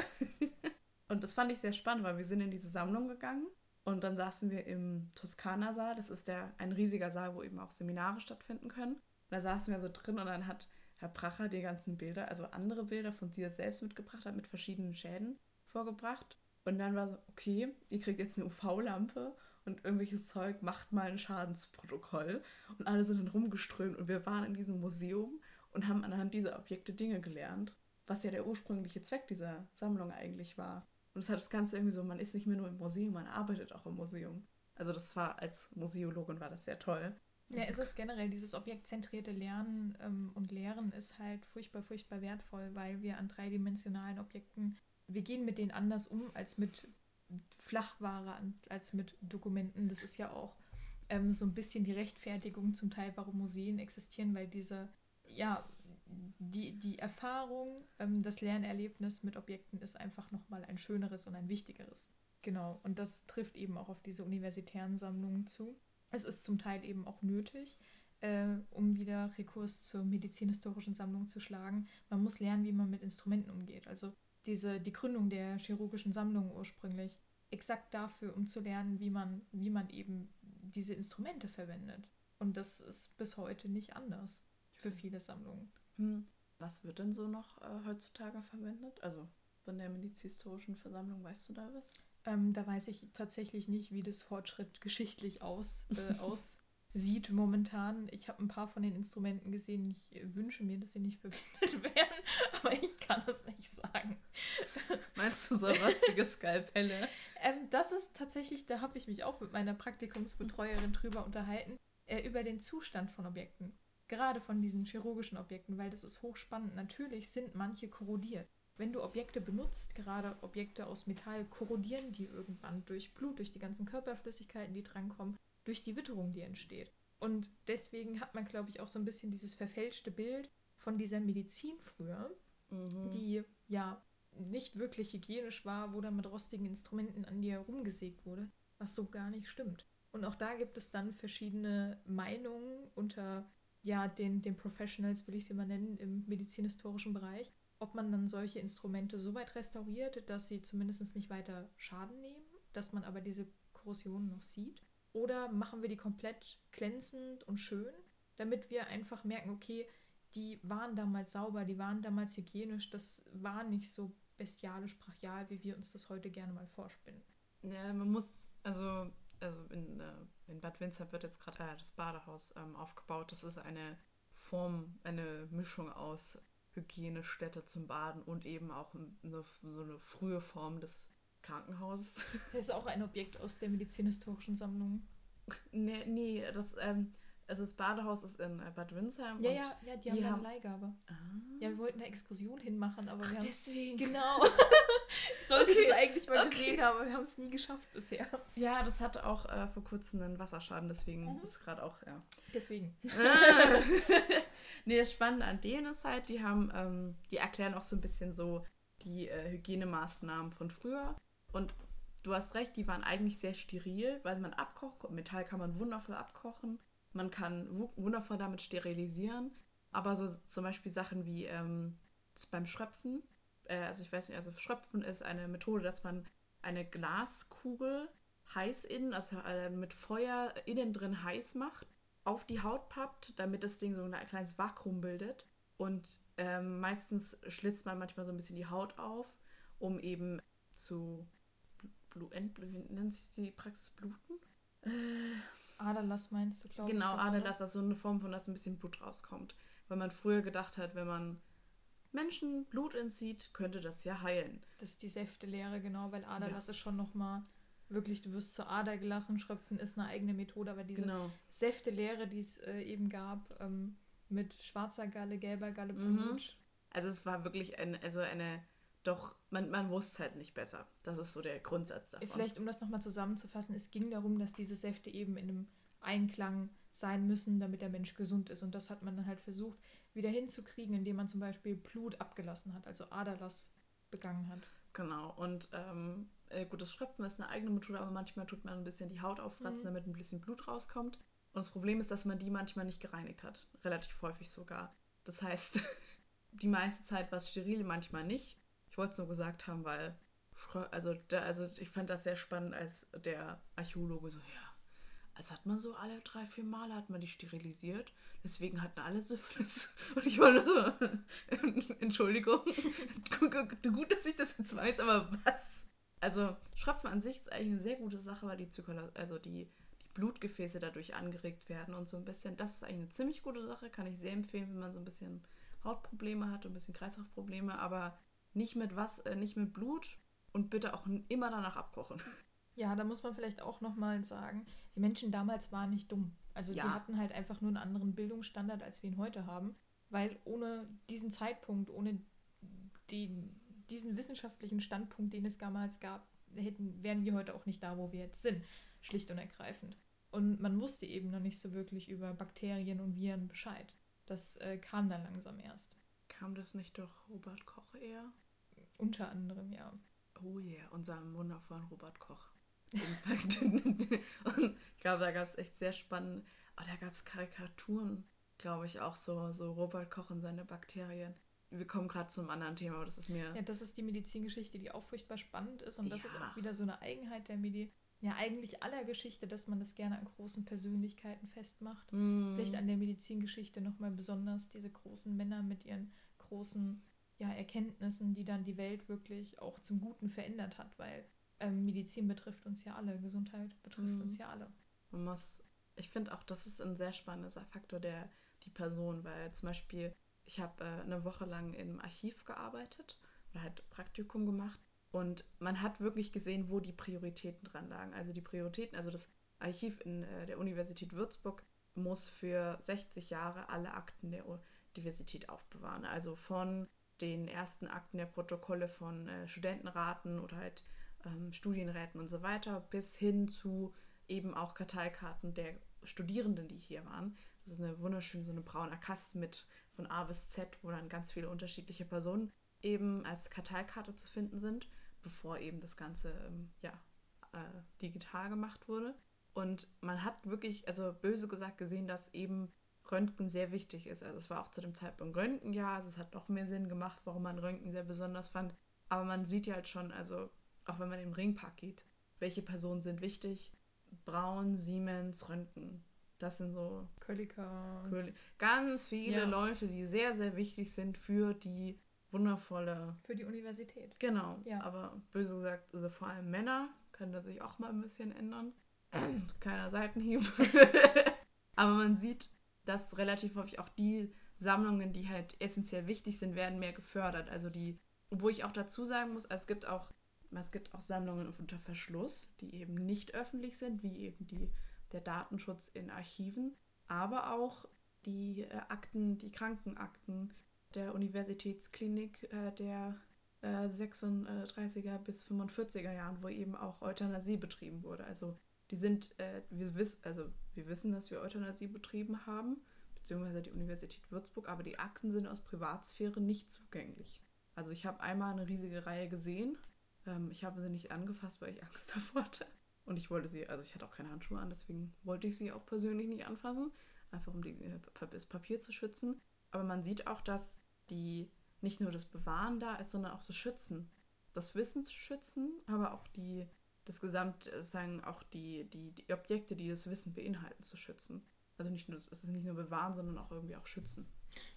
(laughs) und das fand ich sehr spannend, weil wir sind in diese Sammlung gegangen und dann saßen wir im Toskana-Saal. Das ist der, ein riesiger Saal, wo eben auch Seminare stattfinden können. Und da saßen wir so drin und dann hat Herr Pracher die ganzen Bilder, also andere Bilder von sich selbst mitgebracht hat mit verschiedenen Schäden vorgebracht. Und dann war so, okay, ihr kriegt jetzt eine UV-Lampe und irgendwelches Zeug, macht mal ein Schadensprotokoll. Und alle sind dann rumgeströmt und wir waren in diesem Museum und haben anhand dieser Objekte Dinge gelernt, was ja der ursprüngliche Zweck dieser Sammlung eigentlich war. Und es hat das Ganze irgendwie so, man ist nicht mehr nur im Museum, man arbeitet auch im Museum. Also das war als Museologin war das sehr toll. Ja, es ist generell dieses objektzentrierte Lernen ähm, und Lehren ist halt furchtbar, furchtbar wertvoll, weil wir an dreidimensionalen Objekten wir gehen mit denen anders um als mit Flachware, als mit Dokumenten. Das ist ja auch ähm, so ein bisschen die Rechtfertigung zum Teil, warum Museen existieren, weil diese, ja, die, die Erfahrung, ähm, das Lernerlebnis mit Objekten ist einfach nochmal ein schöneres und ein wichtigeres. Genau, und das trifft eben auch auf diese universitären Sammlungen zu. Es ist zum Teil eben auch nötig, äh, um wieder Rekurs zur medizinhistorischen Sammlung zu schlagen. Man muss lernen, wie man mit Instrumenten umgeht. Also diese, die Gründung der chirurgischen Sammlung ursprünglich exakt dafür, um zu lernen, wie man, wie man eben diese Instrumente verwendet. Und das ist bis heute nicht anders für viele Sammlungen. Hm. Was wird denn so noch äh, heutzutage verwendet? Also von der medizinhistorischen Versammlung, weißt du da was? Ähm, da weiß ich tatsächlich nicht, wie das Fortschritt geschichtlich aus, äh, (laughs) aus, sieht momentan. Ich habe ein paar von den Instrumenten gesehen. Ich wünsche mir, dass sie nicht (laughs) verwendet werden, aber ich kann es nicht sagen. (laughs) Meinst du so rostige Skalpelle? ähm, das ist tatsächlich, da habe ich mich auch mit meiner Praktikumsbetreuerin drüber unterhalten, äh, über den Zustand von Objekten. Gerade von diesen chirurgischen Objekten, weil das ist hochspannend. Natürlich sind manche korrodiert. Wenn du Objekte benutzt, gerade Objekte aus Metall, korrodieren die irgendwann durch Blut, durch die ganzen Körperflüssigkeiten, die drankommen durch die Witterung, die entsteht. Und deswegen hat man, glaube ich, auch so ein bisschen dieses verfälschte Bild von dieser Medizin früher, mhm. die ja nicht wirklich hygienisch war, wo dann mit rostigen Instrumenten an dir rumgesägt wurde, was so gar nicht stimmt. Und auch da gibt es dann verschiedene Meinungen unter ja, den, den Professionals, will ich sie mal nennen, im medizinhistorischen Bereich, ob man dann solche Instrumente so weit restauriert, dass sie zumindest nicht weiter Schaden nehmen, dass man aber diese Korrosion noch sieht. Oder machen wir die komplett glänzend und schön, damit wir einfach merken, okay, die waren damals sauber, die waren damals hygienisch, das war nicht so bestialisch, brachial, wie wir uns das heute gerne mal vorspinnen. Ja, man muss, also, also in, äh, in Bad Windsor wird jetzt gerade äh, das Badehaus ähm, aufgebaut. Das ist eine Form, eine Mischung aus Hygienestätte zum Baden und eben auch eine, so eine frühe Form des Krankenhauses. (laughs) Das ist auch ein Objekt aus der medizinhistorischen Sammlung. Nee, nee das, ähm, also das Badehaus ist in äh, Bad Windsheim. Ja, ja, ja, die, die haben eine Leihgabe. Ah. Ja, wir wollten eine Exkursion hinmachen, aber Ach, wir haben. deswegen. Genau. (laughs) ich sollte okay. das eigentlich mal okay. gesehen haben, aber wir haben es nie geschafft bisher. Ja, das hatte auch äh, vor kurzem einen Wasserschaden, deswegen mhm. ist gerade auch, ja. Deswegen. (laughs) nee, das Spannende an denen ist halt, die haben, ähm, die erklären auch so ein bisschen so die äh, Hygienemaßnahmen von früher. Und du hast recht, die waren eigentlich sehr steril, weil man abkocht. Metall kann man wundervoll abkochen. Man kann wundervoll damit sterilisieren. Aber so zum Beispiel Sachen wie ähm, beim Schröpfen, äh, also ich weiß nicht, also Schröpfen ist eine Methode, dass man eine Glaskugel heiß innen, also äh, mit Feuer innen drin heiß macht, auf die Haut pappt, damit das Ding so ein kleines Vakuum bildet. Und ähm, meistens schlitzt man manchmal so ein bisschen die Haut auf, um eben zu Blu wie nennt sich die Praxis Bluten? Äh, Aderlass meinst du, glaube genau, ich. Genau, Aderlass, also eine Form von, dass ein bisschen Blut rauskommt. Weil man früher gedacht hat, wenn man Menschen Blut entzieht, könnte das ja heilen. Das ist die Säftelehre, genau, weil Aderlass ja. ist schon nochmal wirklich, du wirst zur Ader gelassen, Schröpfen ist eine eigene Methode, aber diese genau. Säftelehre, die es äh, eben gab, ähm, mit schwarzer Galle, gelber Galle. Blut. Mhm. Also es war wirklich ein, also eine, doch, man, man wusste halt nicht besser. Das ist so der Grundsatz davon. Vielleicht, um das nochmal zusammenzufassen, es ging darum, dass diese Säfte eben in einem Einklang sein müssen, damit der Mensch gesund ist. Und das hat man dann halt versucht, wieder hinzukriegen, indem man zum Beispiel Blut abgelassen hat, also Aderlass begangen hat. Genau, und ähm, äh, gut, das Schröpfen ist eine eigene Methode, aber manchmal tut man ein bisschen die Haut aufkratzen, mhm. damit ein bisschen Blut rauskommt. Und das Problem ist, dass man die manchmal nicht gereinigt hat. Relativ häufig sogar. Das heißt, (laughs) die meiste Zeit war es steril, manchmal nicht. Ich wollte es nur gesagt haben, weil also, da, also ich fand das sehr spannend, als der Archäologe so, ja, als hat man so alle drei, vier Male hat man die sterilisiert. Deswegen hatten alle Syphilis. (laughs) Und ich war nur so, (laughs) Entschuldigung, (laughs) gut, dass ich das jetzt weiß, aber was? Also Schröpfen an sich ist eigentlich eine sehr gute Sache, weil die Zykula also die Blutgefäße dadurch angeregt werden und so ein bisschen. Das ist eigentlich eine ziemlich gute Sache, kann ich sehr empfehlen, wenn man so ein bisschen Hautprobleme hat und ein bisschen Kreislaufprobleme, aber nicht mit was, äh, nicht mit Blut und bitte auch immer danach abkochen. (laughs) Ja, da muss man vielleicht auch nochmal sagen, die Menschen damals waren nicht dumm. Also ja. die hatten halt einfach nur einen anderen Bildungsstandard, als wir ihn heute haben, weil ohne diesen Zeitpunkt, ohne den, diesen wissenschaftlichen Standpunkt, den es damals gab, hätten, wären wir heute auch nicht da, wo wir jetzt sind schlicht und ergreifend. Und man wusste eben noch nicht so wirklich über Bakterien und Viren Bescheid. Das äh, kam dann langsam erst. Kam das nicht durch Robert Koch eher? Unter anderem, ja. Oh yeah, unserem wundervollen Robert Koch. (laughs) und ich glaube, da gab es echt sehr spannende, oh, da gab es Karikaturen, glaube ich, auch so, so Robert Koch und seine Bakterien. Wir kommen gerade zum anderen Thema, aber das ist mir. Ja, das ist die Medizingeschichte, die auch furchtbar spannend ist. Und das ja. ist auch wieder so eine Eigenheit der Medizin ja eigentlich aller Geschichte, dass man das gerne an großen Persönlichkeiten festmacht. Mm. Vielleicht an der Medizingeschichte nochmal besonders diese großen Männer mit ihren großen ja, Erkenntnissen, die dann die Welt wirklich auch zum Guten verändert hat, weil ähm, Medizin betrifft uns ja alle, Gesundheit betrifft mm. uns ja alle. Man muss, ich finde auch, das ist ein sehr spannender Faktor der die Person, weil zum Beispiel ich habe äh, eine Woche lang im Archiv gearbeitet oder halt Praktikum gemacht und man hat wirklich gesehen, wo die Prioritäten dran lagen. Also die Prioritäten, also das Archiv in äh, der Universität Würzburg muss für 60 Jahre alle Akten der Diversität aufbewahren. Also von den ersten Akten der Protokolle von äh, Studentenraten oder halt ähm, Studienräten und so weiter, bis hin zu eben auch Karteikarten der Studierenden, die hier waren. Das ist eine wunderschöne, so eine braune Kasten mit von A bis Z, wo dann ganz viele unterschiedliche Personen eben als Karteikarte zu finden sind bevor eben das Ganze ähm, ja, äh, digital gemacht wurde. Und man hat wirklich, also böse gesagt, gesehen, dass eben Röntgen sehr wichtig ist. Also es war auch zu dem Zeitpunkt Röntgen, ja, also es hat noch mehr Sinn gemacht, warum man Röntgen sehr besonders fand. Aber man sieht ja halt schon, also auch wenn man im Ringpark geht, welche Personen sind wichtig. Braun, Siemens, Röntgen. Das sind so Kölliker. Ganz viele ja. Leute, die sehr, sehr wichtig sind für die wundervolle. Für die Universität. Genau. Ja. Aber böse gesagt, also vor allem Männer können das sich auch mal ein bisschen ändern. (clears throat) Keiner Seitenhieb. (laughs) Aber man sieht, dass relativ häufig auch die Sammlungen, die halt essentiell wichtig sind, werden mehr gefördert. Also die, wo ich auch dazu sagen muss, es gibt auch, es gibt auch Sammlungen unter Verschluss, die eben nicht öffentlich sind, wie eben die, der Datenschutz in Archiven, aber auch die äh, Akten, die Krankenakten der Universitätsklinik äh, der äh, 36er bis 45er Jahren, wo eben auch Euthanasie betrieben wurde. Also die sind, äh, wir, wiss, also wir wissen, dass wir Euthanasie betrieben haben, beziehungsweise die Universität Würzburg, aber die Akten sind aus Privatsphäre nicht zugänglich. Also ich habe einmal eine riesige Reihe gesehen. Ähm, ich habe sie nicht angefasst, weil ich (laughs) Angst davor hatte. Und ich wollte sie, also ich hatte auch keine Handschuhe an, deswegen wollte ich sie auch persönlich nicht anfassen, einfach um die, äh, das Papier zu schützen. Aber man sieht auch, dass die nicht nur das Bewahren da ist, sondern auch das Schützen. Das Wissen zu schützen, aber auch die, das Gesamt, äh, sagen auch die, die, die Objekte, die das Wissen beinhalten, zu schützen. Also nicht nur, es ist nicht nur bewahren, sondern auch irgendwie auch schützen.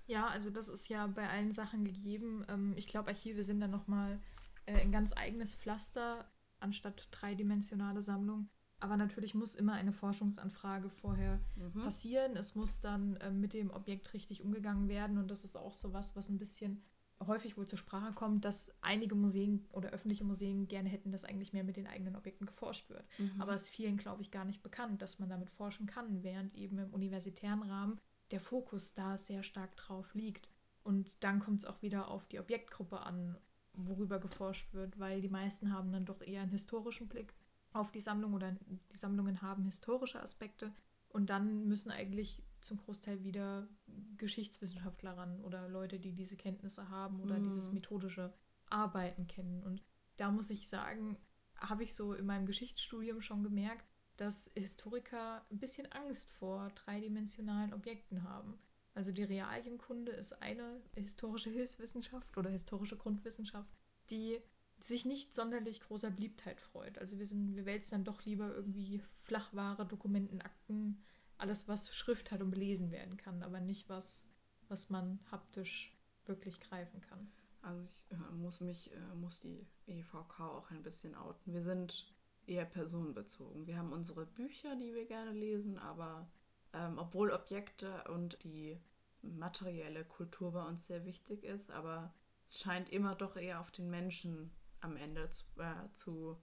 Ja, also das ist ja bei allen Sachen gegeben. Ähm, ich glaube, Archive sind da nochmal äh, ein ganz eigenes Pflaster anstatt dreidimensionale Sammlung. Aber natürlich muss immer eine Forschungsanfrage vorher mhm. passieren. Es muss dann äh, mit dem Objekt richtig umgegangen werden. Und das ist auch so was, was ein bisschen häufig wohl zur Sprache kommt, dass einige Museen oder öffentliche Museen gerne hätten, dass eigentlich mehr mit den eigenen Objekten geforscht wird. Mhm. Aber es ist vielen, glaube ich, gar nicht bekannt, dass man damit forschen kann, während eben im universitären Rahmen der Fokus da sehr stark drauf liegt. Und dann kommt es auch wieder auf die Objektgruppe an, worüber geforscht wird, weil die meisten haben dann doch eher einen historischen Blick auf die Sammlung oder die Sammlungen haben historische Aspekte. Und dann müssen eigentlich zum Großteil wieder Geschichtswissenschaftler ran oder Leute, die diese Kenntnisse haben oder mhm. dieses methodische Arbeiten kennen. Und da muss ich sagen, habe ich so in meinem Geschichtsstudium schon gemerkt, dass Historiker ein bisschen Angst vor dreidimensionalen Objekten haben. Also die Realienkunde ist eine historische Hilfswissenschaft oder historische Grundwissenschaft, die sich nicht sonderlich großer Beliebtheit freut. Also wir sind, wir wälzen dann doch lieber irgendwie Flachware, Dokumenten, Akten, alles, was Schrift hat und belesen werden kann, aber nicht was, was man haptisch wirklich greifen kann. Also ich äh, muss mich, äh, muss die EVK auch ein bisschen outen. Wir sind eher personenbezogen. Wir haben unsere Bücher, die wir gerne lesen, aber ähm, obwohl Objekte und die materielle Kultur bei uns sehr wichtig ist, aber es scheint immer doch eher auf den Menschen am Ende zu, äh, zu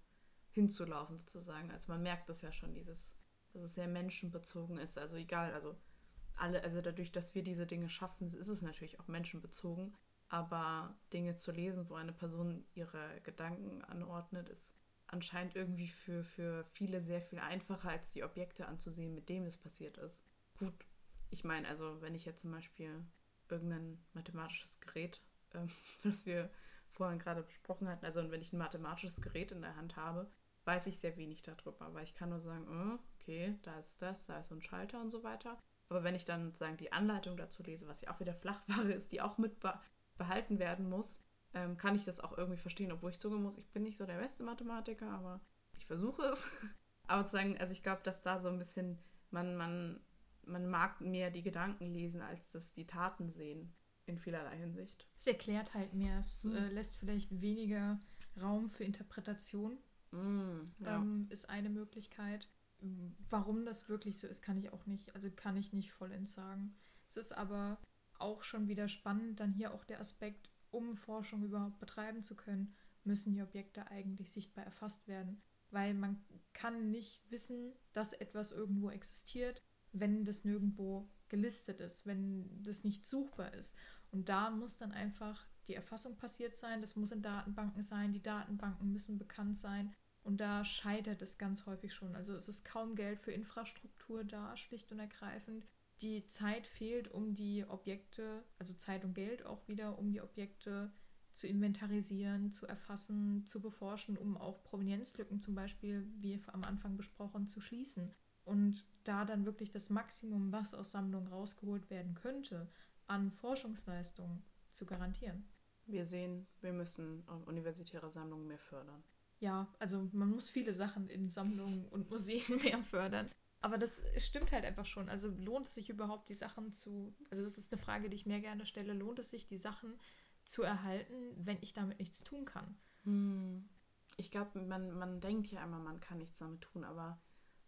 hinzulaufen sozusagen. Also man merkt das ja schon, dieses dass es sehr menschenbezogen ist. Also egal, also alle, also dadurch, dass wir diese Dinge schaffen, ist es natürlich auch menschenbezogen. Aber Dinge zu lesen, wo eine Person ihre Gedanken anordnet, ist anscheinend irgendwie für, für viele sehr viel einfacher, als die Objekte anzusehen, mit denen es passiert ist. Gut, ich meine, also wenn ich jetzt zum Beispiel irgendein mathematisches Gerät, (laughs) äh, das wir vorhin gerade besprochen hatten, also wenn ich ein mathematisches Gerät in der Hand habe, weiß ich sehr wenig darüber, weil ich kann nur sagen, oh, okay, da ist das, da ist so ein Schalter und so weiter. Aber wenn ich dann sagen die Anleitung dazu lese, was ja auch wieder (laughs) Flachware ist, die auch mit behalten werden muss, ähm, kann ich das auch irgendwie verstehen, obwohl ich zugeben muss, ich bin nicht so der beste Mathematiker, aber ich versuche es. (laughs) aber zu sagen, also ich glaube, dass da so ein bisschen man, man, man mag mehr die Gedanken lesen, als das die Taten sehen, in vielerlei Hinsicht. Es erklärt halt mehr, es hm. äh, lässt vielleicht weniger Raum für Interpretation Mm, ja. ähm, ist eine Möglichkeit. Warum das wirklich so ist, kann ich auch nicht, also kann ich nicht vollends sagen. Es ist aber auch schon wieder spannend, dann hier auch der Aspekt, um Forschung überhaupt betreiben zu können, müssen die Objekte eigentlich sichtbar erfasst werden. Weil man kann nicht wissen, dass etwas irgendwo existiert, wenn das nirgendwo gelistet ist, wenn das nicht suchbar ist. Und da muss dann einfach die Erfassung passiert sein, das muss in Datenbanken sein, die Datenbanken müssen bekannt sein. Und da scheitert es ganz häufig schon. Also es ist kaum Geld für Infrastruktur da, schlicht und ergreifend. Die Zeit fehlt, um die Objekte, also Zeit und Geld auch wieder, um die Objekte zu inventarisieren, zu erfassen, zu beforschen, um auch Provenienzlücken zum Beispiel, wie am Anfang besprochen, zu schließen. Und da dann wirklich das Maximum, was aus Sammlungen rausgeholt werden könnte, an Forschungsleistungen zu garantieren. Wir sehen, wir müssen universitäre Sammlungen mehr fördern ja, also man muss viele Sachen in Sammlungen und Museen (laughs) mehr fördern. Aber das stimmt halt einfach schon. Also lohnt es sich überhaupt, die Sachen zu. Also, das ist eine Frage, die ich mir gerne stelle. Lohnt es sich, die Sachen zu erhalten, wenn ich damit nichts tun kann? Hm. Ich glaube, man, man denkt ja immer, man kann nichts damit tun, aber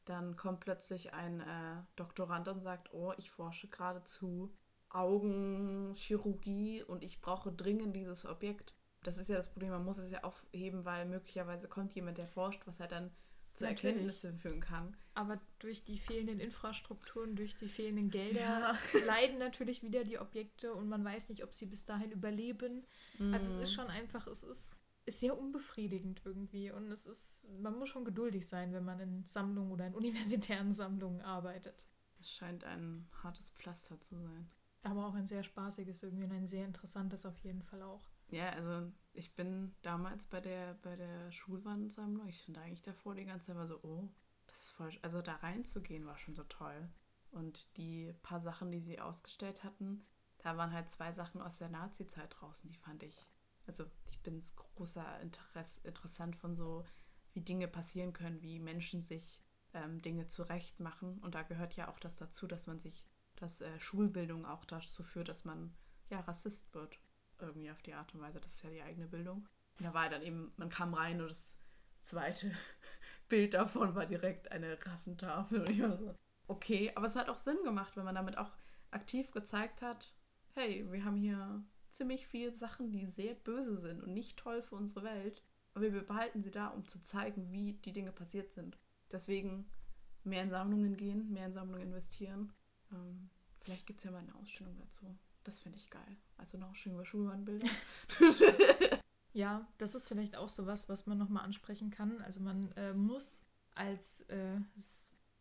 dann kommt plötzlich ein äh, Doktorand und sagt: Oh, ich forsche gerade zu Augenchirurgie und ich brauche dringend dieses Objekt. Das ist ja das Problem, man muss es ja aufheben, weil möglicherweise kommt jemand, der forscht, was er dann zu Natürlich. Erkenntnissen führen kann. Aber durch die fehlenden Infrastrukturen, durch die fehlenden Gelder Ja. (laughs) leiden natürlich wieder die Objekte und man weiß nicht, ob sie bis dahin überleben. Also es Mhm. ist schon einfach, es ist, ist sehr unbefriedigend irgendwie und es ist, man muss schon geduldig sein, wenn man in Sammlungen oder in (laughs) universitären Sammlungen arbeitet. Es scheint ein hartes Pflaster zu sein. Aber auch ein sehr spaßiges irgendwie und ein sehr interessantes auf jeden Fall auch. Ja, also ich bin damals bei der, bei der Schulwandsammlung, ich stand eigentlich davor die ganze Zeit war so, oh, das ist voll, also da reinzugehen war schon so toll. Und die paar Sachen, die sie ausgestellt hatten, da waren halt zwei Sachen aus der Nazi-Zeit draußen, die fand ich, also ich bin großer Interess, interessant von so, wie Dinge passieren können, wie Menschen sich ähm, Dinge zurecht machen. Und da gehört ja auch das dazu, dass man sich, dass äh, Schulbildung auch dazu führt, dass man ja Rassist wird irgendwie auf die Art und Weise. Das ist ja die eigene Bildung. Und da war dann eben, man kam rein und das zweite (laughs) Bild davon war direkt eine Rassentafel. Und ich war so, okay, aber es hat auch Sinn gemacht, wenn man damit auch aktiv gezeigt hat, hey, wir haben hier ziemlich viele Sachen, die sehr böse sind und nicht toll für unsere Welt. Aber wir behalten sie da, um zu zeigen, wie die Dinge passiert sind. Deswegen mehr in Sammlungen gehen, mehr in Sammlungen investieren. Ähm, vielleicht gibt es ja mal eine Ausstellung dazu. Das finde ich geil. Also eine Ausstellung über Schulwandbilder. (laughs) (laughs) Ja, das ist vielleicht auch so was, was man nochmal ansprechen kann. Also man äh, muss als äh,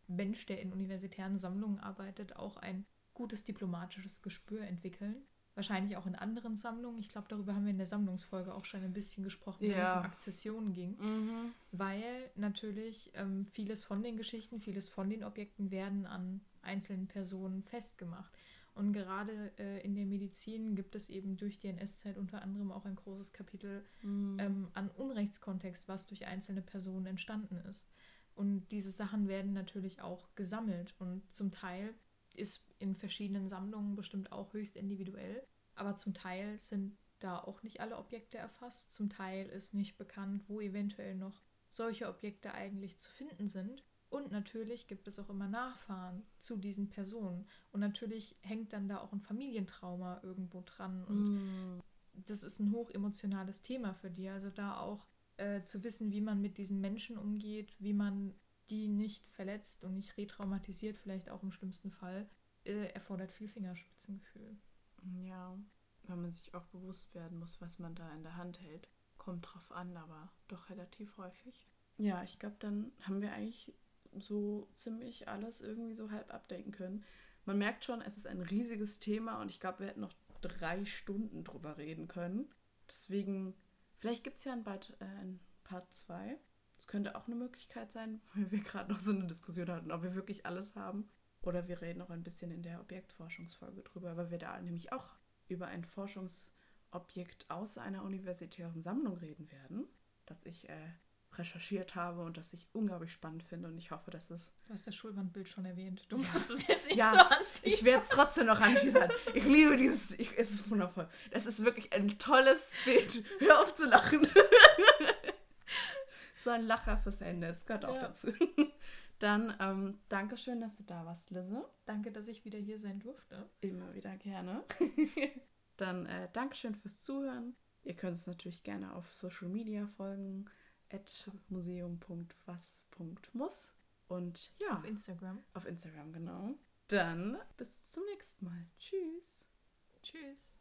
Mensch, der in universitären Sammlungen arbeitet, auch ein gutes diplomatisches Gespür entwickeln. Wahrscheinlich auch in anderen Sammlungen. Ich glaube, darüber haben wir in der Sammlungsfolge auch schon ein bisschen gesprochen, wenn es Ja. um Akzessionen ging. mhm. Weil natürlich ähm, vieles von den Geschichten, vieles von den Objekten werden an einzelnen Personen festgemacht. Und gerade äh, in der Medizin gibt es eben durch die NS-Zeit unter anderem auch ein großes Kapitel Mhm. ähm, an Unrechtskontext, was durch einzelne Personen entstanden ist. Und diese Sachen werden natürlich auch gesammelt und zum Teil ist in verschiedenen Sammlungen bestimmt auch höchst individuell, aber zum Teil sind da auch nicht alle Objekte erfasst, zum Teil ist nicht bekannt, wo eventuell noch solche Objekte eigentlich zu finden sind. Und natürlich gibt es auch immer Nachfahren zu diesen Personen. Und natürlich hängt dann da auch ein Familientrauma irgendwo dran. Und Mhm. das ist ein hochemotionales Thema für die. Also da auch äh, zu wissen, wie man mit diesen Menschen umgeht, wie man die nicht verletzt und nicht retraumatisiert, vielleicht auch im schlimmsten Fall, äh, erfordert viel Fingerspitzengefühl. Ja, wenn man sich auch bewusst werden muss, was man da in der Hand hält. Kommt drauf an, aber doch relativ häufig. Ja, ich glaube, dann haben wir eigentlich so ziemlich alles irgendwie so halb abdecken können. Man merkt schon, es ist ein riesiges Thema und ich glaube, wir hätten noch drei Stunden drüber reden können. Deswegen, vielleicht gibt es ja ein, bald, äh, ein Part 2. Das könnte auch eine Möglichkeit sein, (laughs) weil wir gerade noch so eine Diskussion hatten, ob wir wirklich alles haben. Oder wir reden noch ein bisschen in der Objektforschungsfolge drüber, weil wir da nämlich auch über ein Forschungsobjekt aus einer universitären Sammlung reden werden, das ich äh, recherchiert habe und das ich unglaublich spannend finde und ich hoffe, dass es Du hast das Schulwandbild schon erwähnt. Du musst es jetzt nicht Ja, so anteasern. ich werde es trotzdem noch anteasern. Ich liebe dieses, ich, es ist wundervoll. Das ist wirklich ein tolles Bild. Hör auf zu lachen. (laughs) so ein Lacher fürs Ende, es gehört auch Ja. dazu. Dann ähm, danke schön, dass du da warst, Lisse. Danke, dass ich wieder hier sein durfte. Immer wieder gerne. Dann äh, Dankeschön fürs Zuhören. Ihr könnt uns natürlich gerne auf Social Media folgen, museum.was.muss. Und ja, Auf Instagram. auf Instagram, genau. Dann bis zum nächsten Mal. Tschüss. Tschüss.